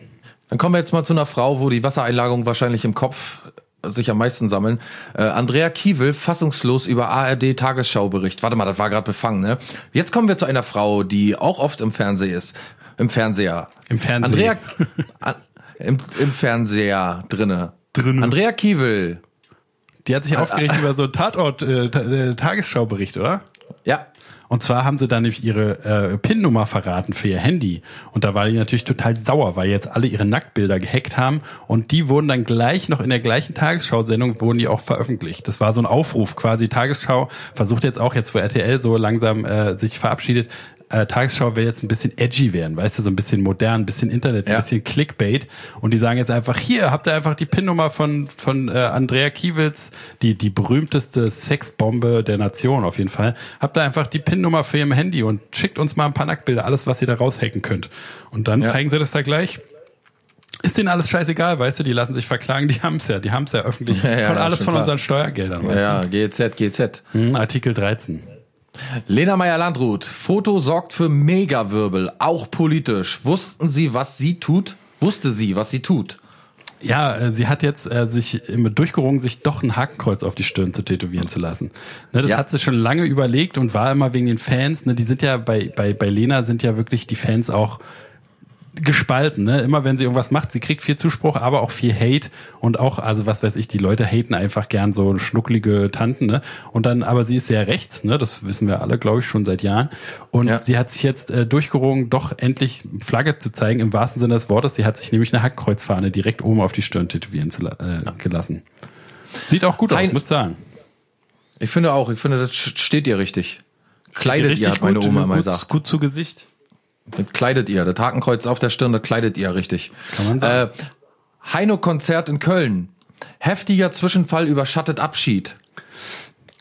Dann kommen wir jetzt mal zu einer Frau, wo die Wassereinlagerungen wahrscheinlich im Kopf sich am meisten sammeln. Äh, Andrea Kiewel, fassungslos über ARD Tagesschaubericht. Warte mal, das war gerade befangen, ne? Jetzt kommen wir zu einer Frau, die auch oft im Fernsehen ist. Im Fernseher. Im Fernsehen. Andrea, An, im, im Fernseher drinne. Drinne. Andrea Kiewel. Die hat sich aufgeregt über so einen Tatort, äh, äh, Tagesschaubericht, oder? Ja. Und zwar haben sie dann nämlich ihre äh, PIN-Nummer verraten für ihr Handy. Und da war die natürlich total sauer, weil jetzt alle ihre Nacktbilder gehackt haben. Und die wurden dann gleich noch in der gleichen Tagesschau-Sendung wurden die auch veröffentlicht. Das war so ein Aufruf quasi. Tagesschau versucht jetzt auch jetzt, wo RTL so langsam äh, sich verabschiedet, äh, Tagesschau will jetzt ein bisschen edgy werden, weißt du, so ein bisschen modern, ein bisschen Internet, ein Ja. bisschen Clickbait. Und die sagen jetzt einfach, hier habt ihr einfach die PIN-Nummer von, von äh, Andrea Kiewitz, die, die berühmteste Sexbombe der Nation auf jeden Fall. Habt ihr einfach die PIN-Nummer für ihrem Handy und schickt uns mal ein paar Nacktbilder, alles, was ihr da raushacken könnt. Und dann Ja. zeigen sie das da gleich. Ist denen alles scheißegal, weißt du, die lassen sich verklagen, die haben's ja, die haben's ja öffentlich. Ja, ja, von alles von klar. unseren Steuergeldern, weißt Ja, GZ, GZ. du. Hm, Artikel 13. Lena Meyer-Landrut. Foto sorgt für Megawirbel, auch politisch. Wussten Sie, was sie tut? Wusste sie, was sie tut? Ja, äh, sie hat jetzt äh, sich immer durchgerungen, sich doch ein Hakenkreuz auf die Stirn zu tätowieren zu lassen. Ne, das Ja. hat sie schon lange überlegt und war immer wegen den Fans. Ne, die sind ja bei, bei, bei Lena sind ja wirklich die Fans auch gespalten, ne? Immer wenn sie irgendwas macht, sie kriegt viel Zuspruch, aber auch viel Hate und auch, also was weiß ich, die Leute haten einfach gern so schnucklige Tanten, ne? Und dann, aber sie ist sehr rechts, ne? Das wissen wir alle, glaube ich, schon seit Jahren. Und Ja. sie hat sich jetzt äh, durchgerungen, doch endlich Flagge zu zeigen, im wahrsten Sinne des Wortes. Sie hat sich nämlich eine Hackkreuzfahne direkt oben auf die Stirn tätowieren zu, äh, gelassen. Sieht auch gut aus, Hein- muss ich sagen. Ich finde auch, ich finde, das st- steht ihr richtig. Kleidet Richtig ihr, hat meine gut, Oma immer gesagt. gut zu Gesicht. Das kleidet ihr. Das Hakenkreuz auf der Stirn, das kleidet ihr richtig. Kann man sagen. Äh, Heino-Konzert in Köln. Heftiger Zwischenfall überschattet Abschied.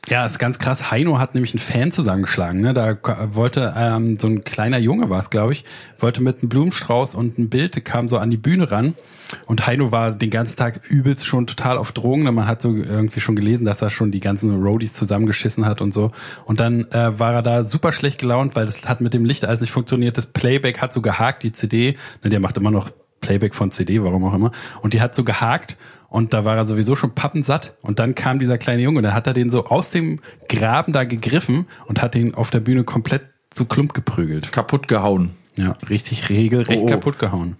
Ja, ist ganz krass. Heino hat nämlich einen Fan zusammengeschlagen. Ne? Da wollte ähm, so ein kleiner Junge war es, glaube ich, wollte mit einem Blumenstrauß und ein Bild kam so an die Bühne ran. Und Heino war den ganzen Tag übelst schon total auf Drogen. Ne? Man hat so irgendwie schon gelesen, dass er schon die ganzen Roadies zusammengeschissen hat und so. Und dann äh, war er da super schlecht gelaunt, weil das hat mit dem Licht alles nicht funktioniert. Das Playback hat so gehakt, die CD. Ne, der macht immer noch Playback von CD, warum auch immer. Und die hat so gehakt. Und da war er sowieso schon pappensatt. Und dann kam dieser kleine Junge und dann hat er den so aus dem Graben da gegriffen und hat ihn auf der Bühne komplett zu Klump geprügelt. Kaputt gehauen. Ja, richtig regelrecht Oh, oh. kaputt gehauen.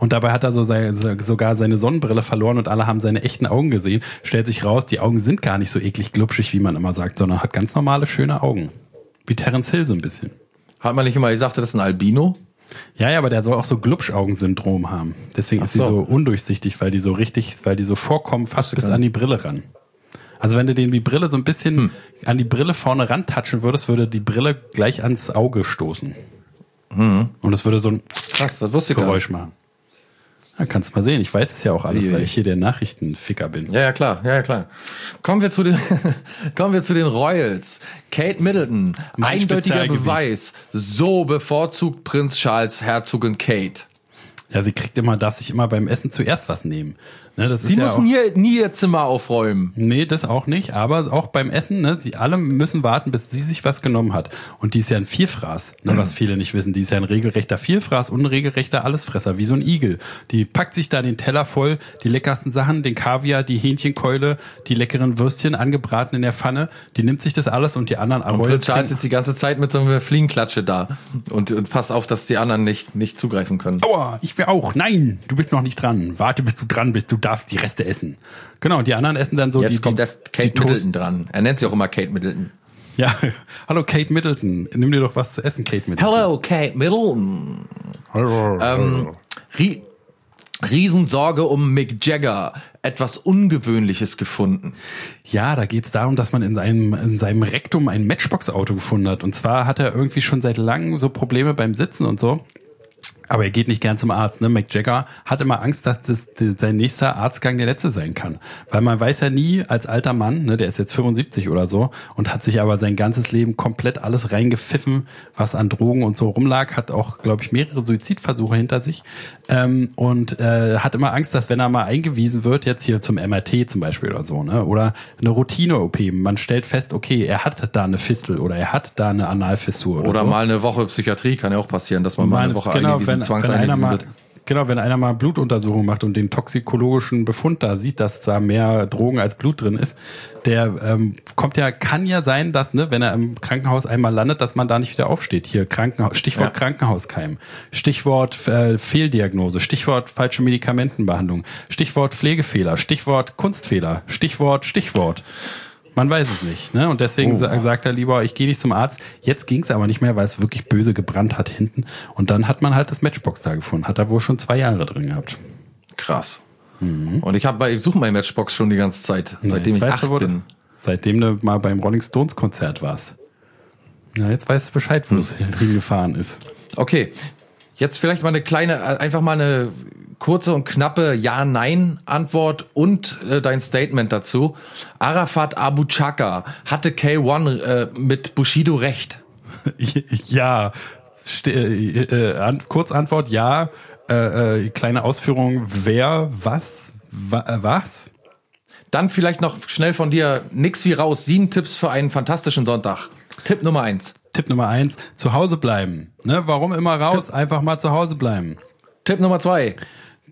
Und dabei hat er so sei- sogar seine Sonnenbrille verloren und alle haben seine echten Augen gesehen. Stellt sich raus, die Augen sind gar nicht so eklig glubschig, wie man immer sagt, sondern hat ganz normale, schöne Augen. Wie Terence Hill so ein bisschen. Hat man nicht immer gesagt, das ist ein Albino? Ja, ja, aber der soll auch so Glubschaugensyndrom haben. Deswegen Ach ist sie so. so undurchsichtig, weil die so richtig, weil die so vorkommen, fast bis an die Brille ran. Also wenn du den die Brille so ein bisschen Hm. an die Brille vorne rantatschen würdest, würde die Brille gleich ans Auge stoßen. Hm. Und es würde so ein Krass, das wusste. Geräusch machen. Ja, kannst du mal sehen. Ich weiß es ja auch alles, weil ich hier der Nachrichtenficker bin. Ja, ja, klar, ja, ja, klar. Kommen wir zu den, kommen wir zu den Royals. Kate Middleton, Mein eindeutiger. Beweis. So bevorzugt Prinz Charles Herzogin Kate. Ja, sie kriegt immer, darf sich immer beim Essen zuerst was nehmen. Ne, das Sie ist ja müssen auch, hier nie ihr Zimmer aufräumen. Nee, das auch nicht, aber auch beim Essen, ne, sie alle müssen warten, bis sie sich was genommen hat. Und die ist ja ein Vielfraß, ne, was viele nicht wissen. Die ist ja ein regelrechter Vielfraß, unregelrechter Allesfresser, wie so ein Igel. Die packt sich da den Teller voll, die leckersten Sachen, den Kaviar, die Hähnchenkeule, die leckeren Würstchen angebraten in der Pfanne, die nimmt sich das alles und die anderen Und Prinz Charles sitzt die ganze Zeit mit so einer Fliegenklatsche da und, und passt auf, dass die anderen nicht, nicht zugreifen können. Aua, ich will auch. Nein, du bist noch nicht dran. Warte, bis du dran bist. Du darfst die Reste essen. Genau, und die anderen essen dann so Jetzt die, kommt die, erst Kate. Middleton dran. Er nennt sie auch immer Kate Middleton. Ja, hallo Kate Middleton. Nimm dir doch was zu essen, Kate Middleton. Hello, Kate Middleton. Hallo. Ähm, Rie Riesensorge um Mick Jagger. Etwas Ungewöhnliches gefunden. Ja, da geht's darum, dass man in seinem, in seinem Rektum ein Matchbox-Auto gefunden hat. Und zwar hat er irgendwie schon seit langem so Probleme beim Sitzen und so. Aber er geht nicht gern zum Arzt. Ne? Mick Jagger hat immer Angst, dass das die- sein nächster Arztgang der letzte sein kann. Weil man weiß ja nie als alter Mann, ne, der ist jetzt 75 oder so und hat sich aber sein ganzes Leben komplett alles reingepfiffen, was an Drogen und so rumlag, hat auch, glaube ich, mehrere Suizidversuche hinter sich ähm, und äh, hat immer Angst, dass wenn er mal eingewiesen wird, jetzt hier zum MRT zum Beispiel oder so, ne, oder eine Routine-OP, man stellt fest, okay, er hat da eine Fistel oder er hat da eine Analfissur oder, Oder so. mal eine Woche Psychiatrie kann ja auch passieren, dass man mal eine Woche genau, eingewiesen, wenn, wenn mal, wird. genau, wenn einer mal Blutuntersuchung macht und den toxikologischen Befund da sieht, dass da mehr Drogen als Blut drin ist, der ähm, kommt ja, kann ja sein, dass, ne, wenn er im Krankenhaus einmal landet, dass man da nicht wieder aufsteht. Hier Krankenhaus, Stichwort Ja. Krankenhauskeim, Stichwort äh, Fehldiagnose, Stichwort falsche Medikamentenbehandlung, Stichwort Pflegefehler, Stichwort Kunstfehler, Stichwort, Stichwort. Man weiß es nicht, ne? Und deswegen sa sagt er lieber, ich gehe nicht zum Arzt. Jetzt ging es aber nicht mehr, weil es wirklich böse gebrannt hat hinten. Und dann hat man halt das Matchbox da gefunden. Hat er wohl schon zwei Jahre drin gehabt. Krass. Und ich habe, ich suche meine Matchbox schon die ganze Zeit, seitdem jetzt ich acht du, bin. Seitdem du mal beim Rolling Stones Konzert warst. Ja, jetzt weißt du Bescheid, wo es hingefahren ist. Okay, jetzt vielleicht mal eine kleine, äh, einfach mal eine kurze und knappe Ja-Nein-Antwort und äh, dein Statement dazu. Arafat Abu Chaka hatte K1 äh, mit Bushido recht. ja, Ste äh, äh, an Kurzantwort, ja. Äh, äh, kleine Ausführung, wer, was, wa was? Dann vielleicht noch schnell von dir nix wie raus. Sieben Tipps für einen fantastischen Sonntag. Tipp Nummer eins. Tipp Nummer eins, zu Hause bleiben. Ne, warum immer raus? Einfach mal zu Hause bleiben. Tipp Nummer zwei.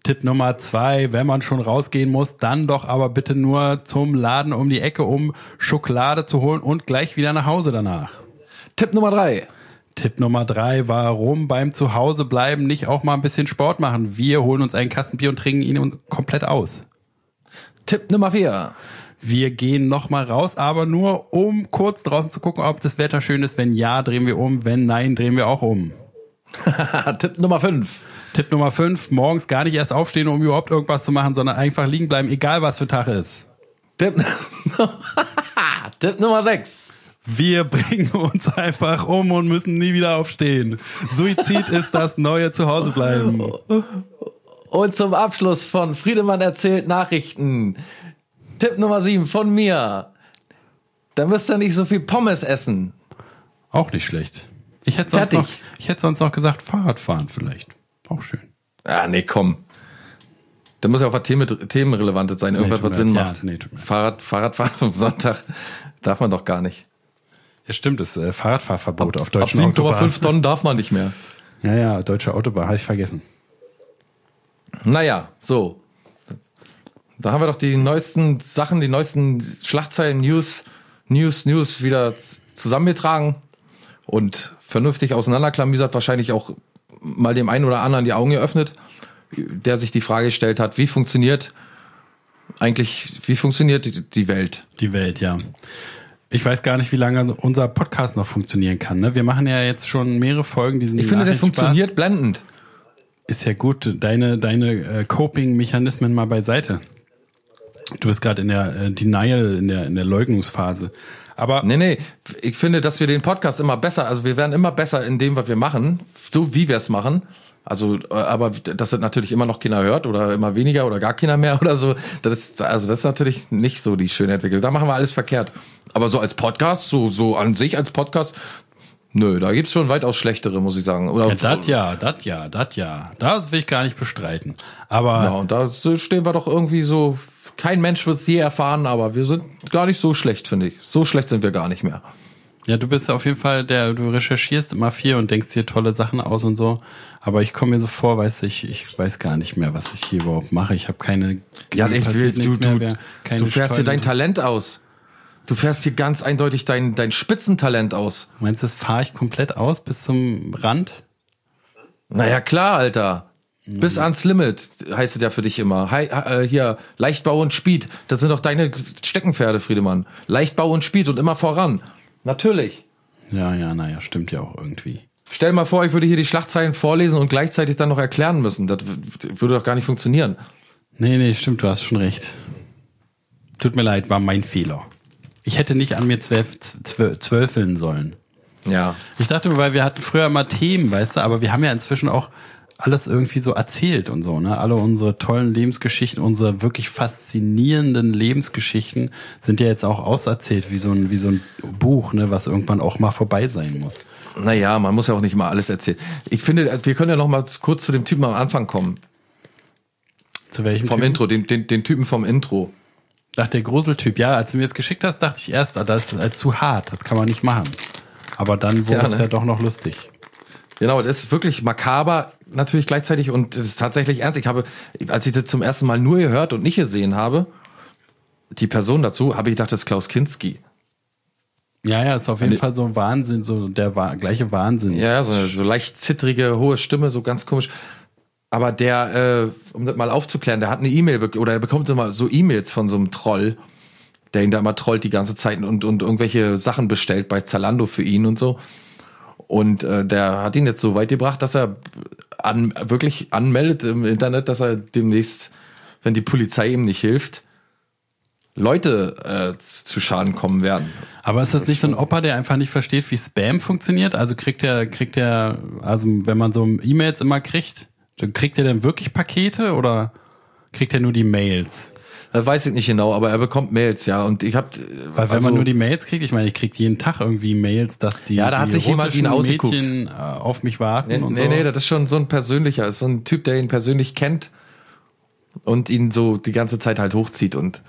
Tipp Nummer zwei, wenn man schon rausgehen muss, dann doch aber bitte nur zum Laden um die Ecke, um Schokolade zu holen und gleich wieder nach Hause danach. Tipp Nummer drei. Tipp Nummer drei, warum beim Zuhause bleiben nicht auch mal ein bisschen Sport machen? Wir holen uns einen Kasten Bier und trinken ihn komplett aus. Tipp Nummer vier. Wir gehen noch mal raus, aber nur um kurz draußen zu gucken, ob das Wetter schön ist. Wenn ja, drehen wir um. Wenn nein, drehen wir auch um. Tipp Nummer fünf. Tipp Nummer fünf, morgens gar nicht erst aufstehen, um überhaupt irgendwas zu machen, sondern einfach liegen bleiben, egal was für Tag ist. Tipp, Tipp Nummer sechs. Wir bringen uns einfach um und müssen nie wieder aufstehen. Suizid ist das neue Zuhause bleiben. Und zum Abschluss von Friedemann erzählt Nachrichten. Tipp Nummer sieben von mir. Da müsst ihr nicht so viel Pommes essen. Auch nicht schlecht. Ich hätte sonst, noch, ich hätte sonst noch gesagt, Fahrradfahren vielleicht. Auch schön. Ah, nee, komm. Da muss ja auch was Themen, Themenrelevantes sein, irgendwas, tut was Sinn macht. Ja, nee. Fahrrad, Fahrradfahren am Sonntag darf man doch gar nicht. Ja, stimmt, das äh, Fahrradfahrverbot auf Ab deutschen 7,5 Autobahnen. Tonnen darf man nicht mehr. Ja, ja, deutsche Autobahn, habe ich vergessen. Naja, so. Da haben wir doch die neuesten Sachen, die neuesten Schlagzeilen, News, News, News wieder zusammengetragen und vernünftig auseinanderklamüsert, wahrscheinlich auch mal dem einen oder anderen die Augen geöffnet der sich die Frage gestellt hat, wie funktioniert eigentlich, wie funktioniert die- Welt? Die Welt, ja. Ich weiß gar nicht, wie lange unser Podcast noch funktionieren kann. Ne? Wir machen ja jetzt schon mehrere Folgen. Diesen Ich finde, der funktioniert blendend. Ist ja gut. Deine, deine äh, Coping-Mechanismen mal beiseite. Du bist gerade in der äh, Denial, in der, in der Leugnungsphase. Aber Nee, nee, ich finde, dass wir den Podcast immer besser, also wir werden immer besser in dem, was wir machen, so wie wir es machen. Also, äh, aber dass das natürlich immer noch keiner hört oder immer weniger oder gar keiner mehr oder so, das ist, also das ist natürlich nicht so die schöne Entwicklung. Da machen wir alles verkehrt. Aber so als Podcast, so, so an sich als Podcast, nö, da gibt's schon weitaus schlechtere, muss ich sagen. Oder, ja, das ja, das ja, das ja. Das will ich gar nicht bestreiten. Aber Ja, und da stehen wir doch irgendwie so, kein Mensch wird's je erfahren, aber wir sind gar nicht so schlecht, finde ich. So schlecht sind wir gar nicht mehr. Ja, du bist auf jeden Fall der, du recherchierst immer viel und denkst dir tolle Sachen aus und so. Aber ich komme mir so vor, weiß ich, ich weiß gar nicht mehr, was ich hier überhaupt mache. Ich habe keine, Ja, ich will, du, du, mehr, du fährst hier dein Steuern. Talent aus. Du fährst hier ganz eindeutig dein, dein Spitzentalent aus. Meinst du, das fahre ich komplett aus bis zum Rand? Naja, klar, Alter. Bis ans Limit heißt es ja für dich immer. Hi, äh, hier, Leichtbau und Speed. Das sind doch deine Steckenpferde, Friedemann. Leichtbau und Speed und immer voran. Natürlich. Ja, ja, naja, stimmt ja auch irgendwie. Stell mal vor, ich würde hier die Schlachtzeilen vorlesen und gleichzeitig dann noch erklären müssen. Das würde doch gar nicht funktionieren. Nee, nee, stimmt, du hast schon recht. Tut mir leid, war mein Fehler. Ich hätte nicht an mir zwölf, zwölf, zwölfeln sollen. Ja. Ich dachte, weil wir hatten früher mal Themen, weißt du, aber wir haben ja inzwischen auch alles irgendwie so erzählt und so, ne? Alle unsere tollen Lebensgeschichten, unsere wirklich faszinierenden Lebensgeschichten sind ja jetzt auch auserzählt wie so ein, wie so ein Buch, ne? Was irgendwann auch mal vorbei sein muss. Naja, man muss ja auch nicht immer alles erzählen. Ich finde, wir können ja noch mal kurz zu dem Typen am Anfang kommen. Zu welchem Vom Typen? Intro, den, den, den Typen vom Intro. Ach, der Gruseltyp. Ja, als du mir das geschickt hast, dachte ich erst, ah, das ist äh, zu hart, das kann man nicht machen. Aber dann wurde Ja, es ne? ja doch noch lustig. Genau, das ist wirklich makaber natürlich gleichzeitig und es ist tatsächlich ernst. Ich habe, als ich das zum ersten Mal nur gehört und nicht gesehen habe, die Person dazu, habe ich gedacht, das ist Klaus Kinski. Ja, ja, ist auf jeden Eine- Fall so Wahnsinn, so der gleiche Wahnsinn. Ja, so, so leicht zittrige, hohe Stimme, so ganz komisch. Aber der, äh, um das mal aufzuklären, der hat eine E-Mail oder er bekommt immer so E-Mails von so einem Troll, der ihn da immer trollt die ganze Zeit und, und irgendwelche Sachen bestellt bei Zalando für ihn und so. Und äh, der hat ihn jetzt so weit gebracht, dass er an, wirklich anmeldet im Internet, dass er demnächst, wenn die Polizei ihm nicht hilft, Leute äh, zu Schaden kommen werden. Aber ist das nicht so ein Opa, der einfach nicht versteht, wie Spam funktioniert? Also kriegt er, kriegt er, also wenn man so E-Mails immer kriegt, kriegt er dann wirklich Pakete oder kriegt er nur die Mails? Das weiß ich nicht genau, aber er bekommt Mails, ja. Und ich habe, Weil wenn man nur die Mails kriegt, ich meine, ich krieg jeden Tag irgendwie Mails, dass die, Ja, da hat die sich jemand ihn ausgeguckt. Mädchen äh, auf mich warten Nee, und nee, so. nee, das ist schon so ein persönlicher, ist so ein Typ, der ihn persönlich kennt und ihn so die ganze Zeit halt hochzieht und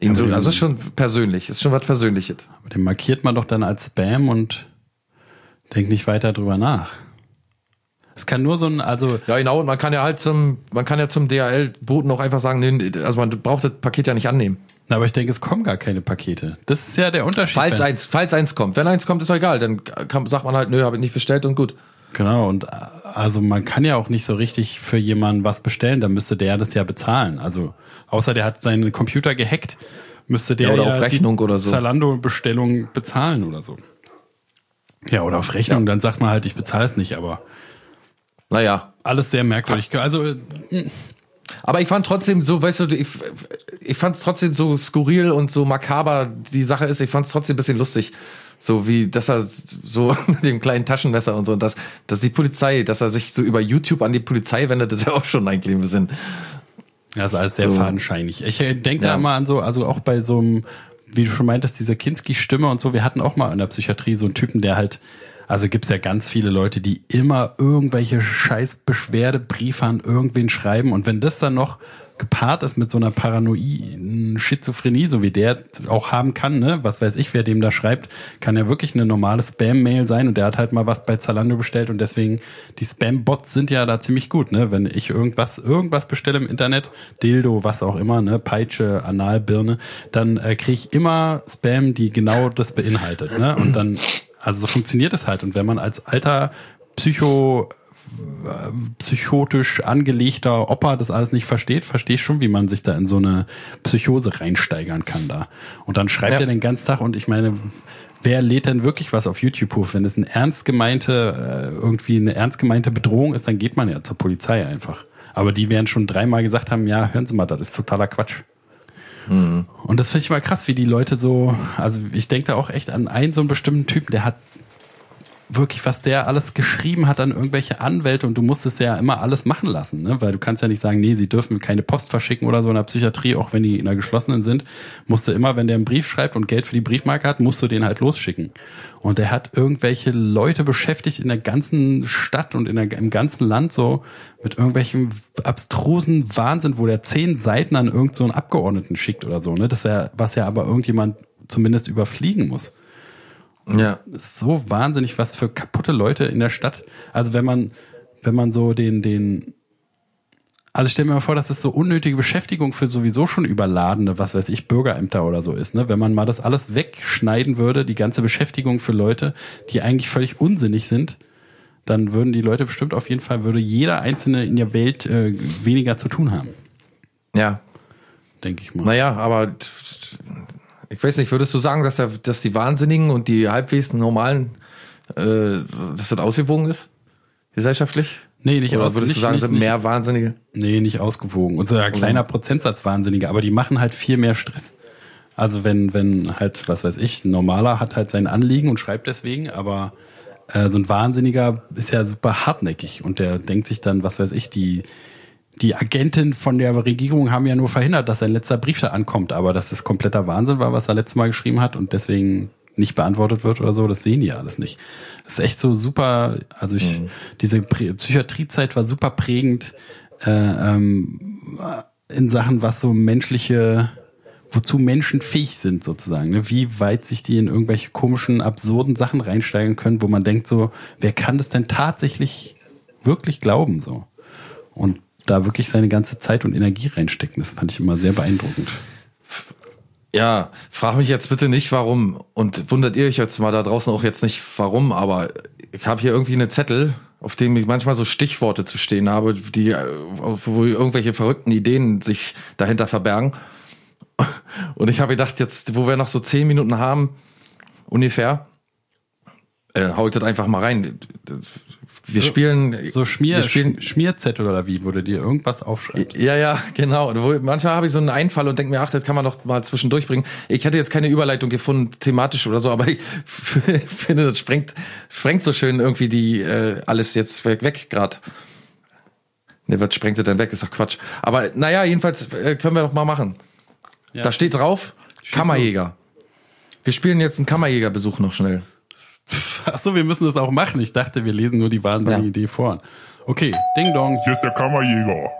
ihn aber so, also ist schon persönlich, ist schon was Persönliches. Aber Den markiert man doch dann als Spam und denkt nicht weiter drüber nach. Es kann nur so ein, also Ja, genau, und man kann ja halt zum, man kann ja zum DHL-Boten auch einfach sagen, nee, also man braucht das Paket ja nicht annehmen. aber ich denke, es kommen gar keine Pakete. Das ist ja der Unterschied. Falls wenn- eins, falls eins kommt. Wenn eins kommt, ist doch egal, dann kann, sagt man halt, nö, habe ich nicht bestellt und gut. Genau, und äh, also man kann ja auch nicht so richtig für jemanden was bestellen, dann müsste der das ja bezahlen. Also außer der hat seinen Computer gehackt, müsste der Ja, oder ja auf Rechnung die oder so. Zalando-Bestellung bezahlen oder so. Ja, oder auf Rechnung, dann sagt man halt, ich bezahle es nicht, aber Naja, alles sehr merkwürdig. Also äh, Aber ich fand trotzdem so, weißt du, ich, ich fand es trotzdem so skurril und so makaber die Sache ist, ich fand es trotzdem ein bisschen lustig. So wie, dass er so mit dem kleinen Taschenmesser und so, und dass, dass die Polizei, dass er sich so über YouTube an die Polizei wendet, ist ja auch schon eigentlich ein bisschen. Ja, ist alles sehr So. fadenscheinig. Ich äh, denke Ja. da immer an so, also auch bei so einem, wie du schon meintest, dieser Kinski-Stimme und so, wir hatten auch mal in der Psychiatrie so einen Typen, der halt, also gibt's ja ganz viele Leute, die immer irgendwelche scheiß Beschwerdebriefe an irgendwen schreiben. Und wenn das dann noch gepaart ist mit so einer paranoiden Schizophrenie, so wie der auch haben kann, ne, was weiß ich, wer dem da schreibt, kann ja wirklich eine normale Spam-Mail sein und der hat halt mal was bei Zalando bestellt und deswegen, die Spam-Bots sind ja da ziemlich gut, ne, wenn ich irgendwas, irgendwas bestelle im Internet, Dildo, was auch immer, ne, Peitsche, Analbirne, dann äh, kriege ich immer Spam, die genau das beinhaltet, ne, und dann, also so funktioniert es halt und wenn man als alter Psycho psychotisch angelegter Opa das alles nicht versteht, verstehe ich schon, wie man sich da in so eine Psychose reinsteigern kann da. Und dann schreibt Ja. er den ganzen Tag und ich meine, wer lädt denn wirklich was auf YouTube hoch? Wenn es eine ernst gemeinte, äh, irgendwie eine ernst gemeinte Bedrohung ist, dann geht man ja zur Polizei einfach. Aber die werden schon dreimal gesagt haben, ja, hören Sie mal, das ist totaler Quatsch. Und das finde ich mal krass, wie die Leute so, also ich denke da auch echt an einen so einen bestimmten Typen, der hat wirklich, was der alles geschrieben hat an irgendwelche Anwälte und du musstest ja immer alles machen lassen, ne? weil du kannst ja nicht sagen, nee, sie dürfen keine Post verschicken oder so in der Psychiatrie, auch wenn die in der geschlossenen sind, musst du immer, wenn der einen Brief schreibt und Geld für die Briefmarke hat, musst du den halt losschicken. Und der hat irgendwelche Leute beschäftigt in der ganzen Stadt und in der, im ganzen Land so mit irgendwelchem abstrusen Wahnsinn, wo der zehn Seiten an irgendeinen so Abgeordneten schickt oder so, ne? Das ja, was ja aber irgendjemand zumindest überfliegen muss Ja. so wahnsinnig, was für kaputte Leute in der Stadt. Also wenn man, wenn man so den, den, also ich stelle mir mal vor, dass das so unnötige Beschäftigung für sowieso schon überladene, was weiß ich, Bürgerämter oder so ist, ne? Wenn man mal das alles wegschneiden würde, die ganze Beschäftigung für Leute, die eigentlich völlig unsinnig sind, dann würden die Leute bestimmt auf jeden Fall, würde jeder Einzelne in der Welt äh, weniger zu tun haben, Ja. denke ich mal. Naja, aber ich weiß nicht, würdest du sagen, dass, der, dass die Wahnsinnigen und die halbwegs normalen, äh, dass das ausgewogen ist? Gesellschaftlich? Nee, nicht Oder würdest nicht- du sagen, nicht- sind nicht- mehr Wahnsinnige? Nee, nicht ausgewogen. Unser kleiner Prozentsatz Wahnsinnige, aber die machen halt viel mehr Stress. Also wenn, wenn halt, was weiß ich, ein Normaler hat halt sein Anliegen und schreibt deswegen, aber äh, so ein Wahnsinniger ist ja super hartnäckig und der denkt sich dann, was weiß ich, die, die Agenten von der Regierung haben ja nur verhindert, dass sein letzter Brief da ankommt, aber dass das kompletter Wahnsinn war, was er letztes Mal geschrieben hat und deswegen nicht beantwortet wird oder so, das sehen die ja alles nicht. Das ist echt so super, also ich, diese Prä- Psychiatriezeit war super prägend äh, ähm, in Sachen, was so menschliche, wozu Menschen fähig sind sozusagen, ne? wie weit sich die in irgendwelche komischen, absurden Sachen reinsteigen können, wo man denkt so, wer kann das denn tatsächlich wirklich glauben so? Und da wirklich seine ganze Zeit und Energie reinstecken, das fand ich immer sehr beeindruckend. Ja, frag mich jetzt bitte nicht, warum. Und wundert ihr euch jetzt mal da draußen auch jetzt nicht, warum, aber ich habe hier irgendwie eine Zettel, auf dem ich manchmal so Stichworte zu stehen habe, die, äh, wo irgendwelche verrückten Ideen sich dahinter verbergen. Und ich habe gedacht, jetzt, wo wir noch so zehn Minuten haben, ungefähr, äh, hau ich das einfach mal rein. Das- Wir spielen. So Schmier, spielen, Schmierzettel oder wie, wo du dir irgendwas aufschreibst. ja, ja, genau. Manchmal habe ich so einen Einfall und denke mir, ach, das kann man doch mal zwischendurch bringen. Ich hätte jetzt keine Überleitung gefunden, thematisch oder so, aber ich finde, das sprengt, sprengt so schön irgendwie die äh, alles jetzt weg, weg gerade. Ne, was sprengt das denn weg? Ist doch Quatsch. Aber naja, jedenfalls äh, können wir doch mal machen. Da steht drauf, Kammerjäger. Wir spielen jetzt einen Kammerjägerbesuch noch schnell. Ach so, wir müssen das auch machen. Ich dachte, wir lesen nur die wahnsinnige Ja. Idee vor. Okay, Ding Dong. Hier ist der Kammerjäger.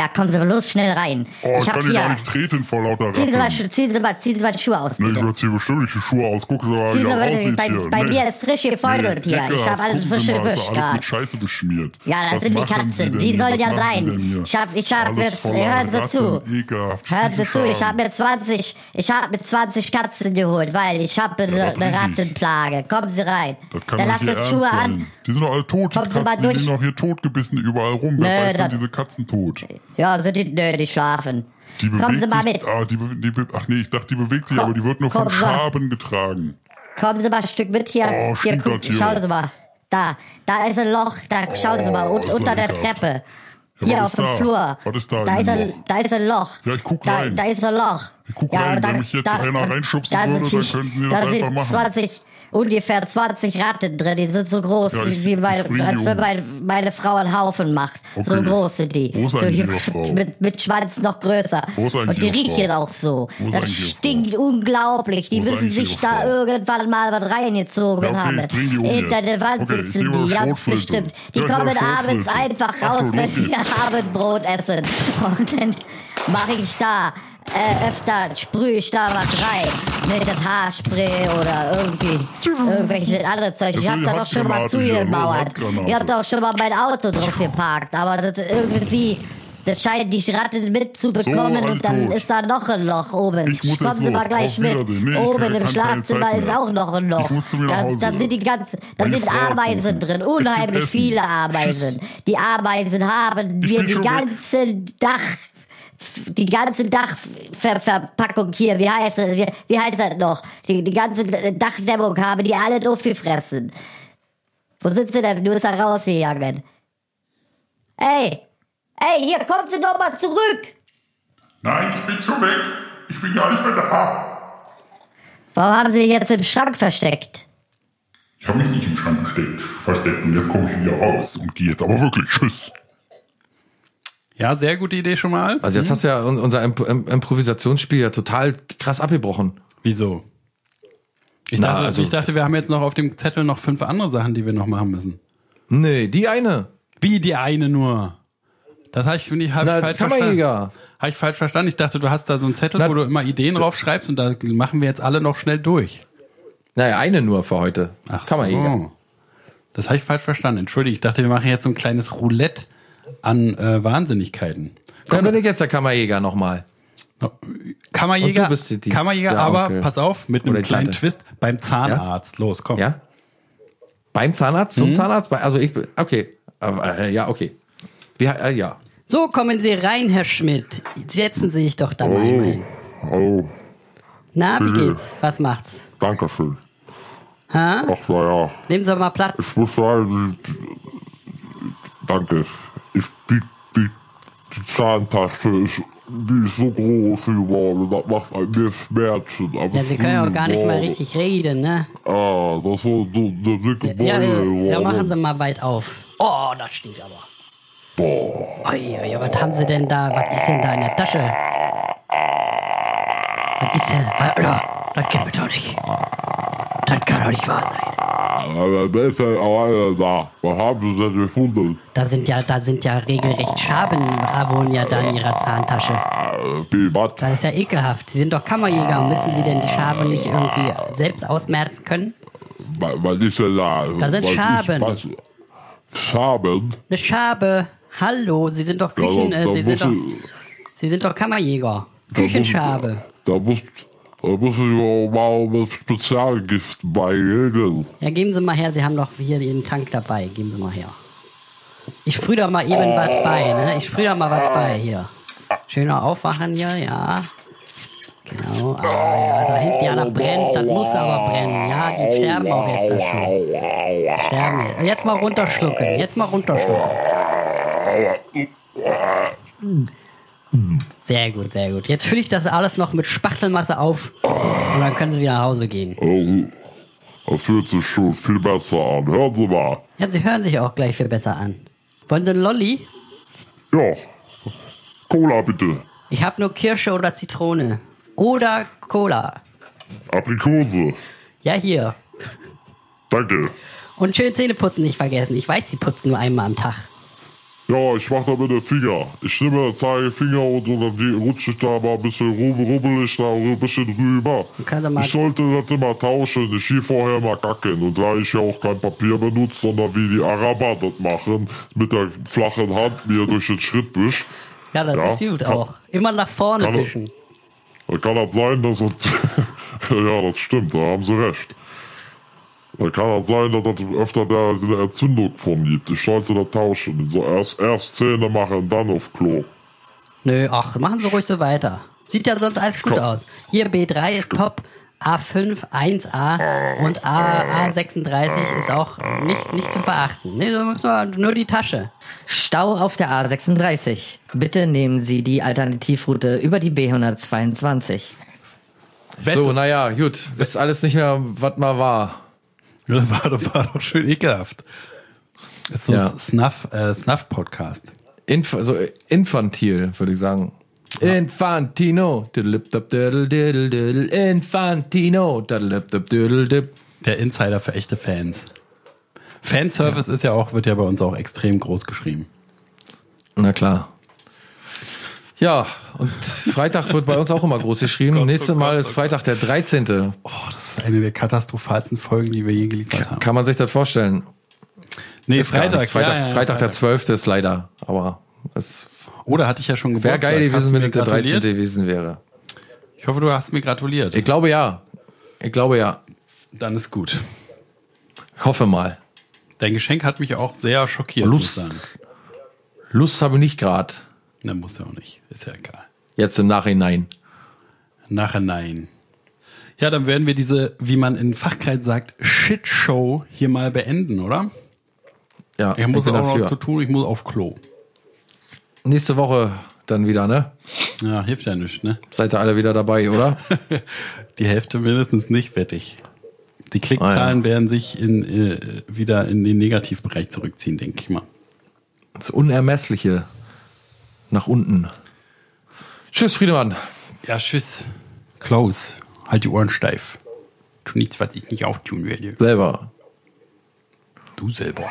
Ja, kommen Sie bloß schnell rein. Oh, ich ich kann hier gar nicht treten vor lauter Ziehen Sie, mal, Ratten. Ziehen, Sie mal, ziehen Sie mal die Schuhe aus. Ne, ich Bitte. würde hier bestimmt nicht die Schuhe aus. Guck mal, wie Ziehen Sie er mal, aussieht bei, hier. bei Nee. mir ist frisch gefeudelt hier. Ich habe alles Gucken frisch Sie mal, ist gewischt ja alles mit Scheiße beschmiert. Ja, das Was sind die Katzen. Sie Die sollen ja Sie sein. Ich hab, ich hab Alles jetzt, hören Sie Ratten, zu. Ekelhaft. Hören Sie zu, ich habe mir 20, ich habe mir 20 Katzen geholt, weil ich habe eine, eine. Rattenplage. Kommen Sie rein. Das kann Dann lass jetzt Schuhe an. Die sind doch alle tot, die Kommen Sie mal die liegen doch hier totgebissen überall rum. Wer beißt denn diese Katzen tot? Ja, sind die, nö, die schlafen. Die Kommen Sie bewegt mal sich, mit. Ah, die, die, ach nee, ich dachte, die bewegt sich, Komm, aber die wird nur von? Schaben getragen. Kommen Sie mal ein Stück mit hier. Oh, hier, guck, schauen Sie mal. Da, da ist ein Loch, da schauen Sie mal, Oh, und, ist unter der. Treppe. Ja, Hier auf dem da? Flur. Was ist da da, ist ein, Loch? da ist ein Loch. Ja, ich guck da, rein. Da ist ein Loch. Ich guck ja, rein. und Wenn mich jetzt einer reinschubsen da würde, dann könnten Sie das da einfach machen. 20, ungefähr 20 Ratten drin. Die sind so groß, Ja, ich- wie meine, als wenn meine, meine Frau einen Haufen macht. So Okay. groß sind die. Ist so Frau? mit, mit Schwanz noch größer. Eigentlich und die Ihre Frau? riechen auch so. Ist Das stinkt unglaublich. Die müssen sich da Frau? irgendwann mal was reingezogen Ja, okay, haben. um Hinter der Wand Okay, sitzen die, ganz bestimmt. Die Ja, kommen abends einfach Ach raus, so, wenn wir. Abendbrot essen. Und dann mache ich da äh, öfter, sprühe ich da was rein. Mit dem Haarspray oder irgendwie irgendwelche andere Zeug. Das Ich habe ist da doch schon mal zugemauert. Ich habe doch schon mal mein Auto drauf geparkt. Aber das irgendwie Das scheint die Ratten mitzubekommen So, und dann ist da noch ein Loch oben. Ich muss Kommen Sie mal gleich mit. Nee, oben im Schlafzimmer ist auch noch ein Loch. Da, da sind die ganzen, da Meine sind Frau Ameisen anrufen. drin, unheimlich viele Ameisen. Die Ameisen haben mir bin die schon weg. ganze Dach die ganze Dachverpackung hier, wie heißt das, wie, wie heißt das noch? Die, die ganze Dachdämmung haben die alle aufgefressen. Wo sind sie denn? Du bist da rausgegangen. Ey! Ey, hier, kommen Sie doch mal zurück! Nein, ich bin schon weg. Ich bin gar nicht mehr da. Warum haben Sie jetzt im Schrank versteckt? Ich habe mich nicht im Schrank versteckt. Versteckt und jetzt komme ich wieder raus und gehe jetzt aber wirklich. Tschüss. Ja, sehr gute Idee schon mal. Also jetzt hast du ja un- unser Imp Im- Improvisationsspiel ja total krass abgebrochen. Wieso? Ich, Na, dachte, also- ich dachte, wir haben jetzt noch auf dem Zettel noch fünf andere Sachen, die wir noch machen müssen. Nee, die eine. Wie die eine nur? Das habe ich, finde ich, hab ich falsch verstanden. Habe ich falsch verstanden? Ich dachte, du hast da so einen Zettel, Na, wo du immer Ideen draufschreibst und da machen wir jetzt alle noch schnell durch. Naja, eine nur für heute. Ach Kammerjäger. so. Das habe ich falsch verstanden. Entschuldige, ich dachte, wir machen jetzt so ein kleines Roulette an äh, Wahnsinnigkeiten. Dann bin ich jetzt der Kammerjäger nochmal. Kammerjäger, Und du bist die- die- Kammerjäger, der aber Onkel. pass auf, mit einem kleinen Tante. Twist beim Zahnarzt. Los, komm. Ja? Beim Zahnarzt? Mhm. Zum Zahnarzt? Bei- Also ich bin, okay. Äh, ja, okay. Wie, äh, ja. So, kommen Sie rein, Herr Schmidt. Setzen Sie sich doch da mal hin. Hallo. Na, wie Bitte. geht's? Was macht's? Dankeschön. Ha? Ach, naja. Nehmen Sie mal Platz. Ich muss sagen, danke. Ich, die, die, die Zahntasche ist, die ist so groß geworden. Das macht ein mir Schmerzen. Aber Ja, Sie können ja auch gar nicht mal richtig reden, ne? Ah, das ist so, eine dicke Beule. Ja, ja, ja, machen Sie mal weit auf. Oh, das stinkt aber. Boah. Ui, ui, was haben Sie denn da? Was ist denn da in der Tasche? Was ist denn? Alter, das geht mir doch nicht. Das kann doch nicht wahr sein. Da? Was haben Sie denn gefunden? Da sind ja, da sind ja regelrecht Schaben wohnen ja da in Ihrer Zahntasche. Wie, was? Das ist ja ekelhaft. Sie sind doch Kammerjäger. Müssen Sie denn die Schabe nicht irgendwie selbst ausmerzen können? Was ist denn da? Da sind was Schaben. Ist, was? Schaben? Eine Schabe. Hallo, Sie sind doch Ja, Küchen, da, äh, da, Sie, muss sind doch, Sie sind doch Kammerjäger. da, Küchenschabe. da, muss, da muss ich auch mal ein Spezialgift beilegen. Ja, geben Sie mal her, Sie haben doch hier den Tank dabei. Geben Sie mal her. Ich sprühe da mal eben was bei, ne? Ich sprühe da mal was bei hier. Schöner Aufwachen hier, ja. Genau. Ah, ja, da hinten, ja, da brennt. Das muss aber brennen. Ja, die sterben auch jetzt da schon. Sterben jetzt. Jetzt mal runterschlucken. Jetzt mal runterschlucken. Sehr gut, sehr gut. Jetzt fülle ich das alles noch mit Spachtelmasse auf und dann können Sie wieder nach Hause gehen. Oh, das fühlt sich schon viel besser an. Hören Sie mal. Ja, Sie hören sich auch gleich viel besser an. Wollen Sie einen Lolli? Ja, Cola bitte. Ich habe nur Kirsche oder Zitrone. Oder Cola. Aprikose. Ja, hier. Danke. Und schön Zähne putzen nicht vergessen. Ich weiß, Sie putzen nur einmal am Tag. Ja, ich mach da mit den Finger. Ich nehme den Zeigefinger und, und dann rutsche ich da mal ein bisschen rub, rubbel ich da ein bisschen rüber. Ich sollte das immer tauschen. Ich gehe vorher mal kacken. Und da ich ja auch kein Papier benutze, sondern wie die Araber das machen, mit der flachen Hand mir durch den Schritt wisch, Ja, das Ja, ist gut kann- auch. Immer nach vorne kann- wischen. dann kann das sein, dass es... ja, das stimmt, da haben Sie recht. Dann kann das sein, dass das öfter der, eine Entzündung von gibt. Ich sollte das tauschen. So erst, erst Zähne machen, dann auf Klo. Nö, ach, machen Sie ruhig so weiter. Sieht ja sonst alles gut Komm. aus. Hier B3 ist top. A5, 1A und A, A36 ist auch nicht, nicht zu verachten. Nee, so muss man nur die Tasche. Stau auf der A36. Bitte nehmen Sie die Alternativroute über die B122. So, naja, gut. Ist alles nicht mehr, was mal war. Das war, das war doch schön ekelhaft. Das ist so Ja. ein Snuff, äh, Snuff-Podcast. Inf so äh, infantil, würde ich sagen. Infantino. Diddle-diddle-diddle. Infantino. Diddle-dip. Der Insider für echte Fans. Fanservice ist ja auch, wird ja bei uns auch extrem groß geschrieben. Na klar. Ja, und Freitag wird bei uns auch immer groß geschrieben. Gott, Nächstes oh Mal Gott, ist oh Freitag der 13. Oh, das ist eine der katastrophalsten Folgen, die wir je geliefert haben. Kann man sich das vorstellen? Nee, Ist Freitag. Freitag, ja, ja, Freitag der 12. ist leider. Aber es Oder hatte ich ja schon Wäre Geburtstag. geil gewesen, wenn ich der gratuliert? 13. gewesen wäre. Ich hoffe, du hast mir gratuliert. Ich glaube ja. Ich glaube ja. Dann ist gut. Ich hoffe mal. Dein Geschenk hat mich auch sehr schockiert, Lust. Lust habe ich nicht gerade. Na, muss ja auch nicht. Ist ja egal. Jetzt im Nachhinein. Nachher nein. Ja, dann werden wir diese, wie man in Fachkreis sagt, Shitshow hier mal beenden, oder? Ja, Ich muss bin auch noch dafür. zu tun, ich muss auf Klo. Nächste Woche dann wieder, ne? Ja, hilft ja nichts, ne? Seid ihr alle wieder dabei, oder? Die Hälfte mindestens nicht wettig. Die Klickzahlen Ah, werden sich in, äh, wieder in den Negativbereich zurückziehen, denke ich mal. Das Unermessliche nach unten. Tschüss, Friedemann. Ja, tschüss. Close. Halt die Ohren steif. Tu nichts, was ich nicht auch tun werde. Selber. Du selber.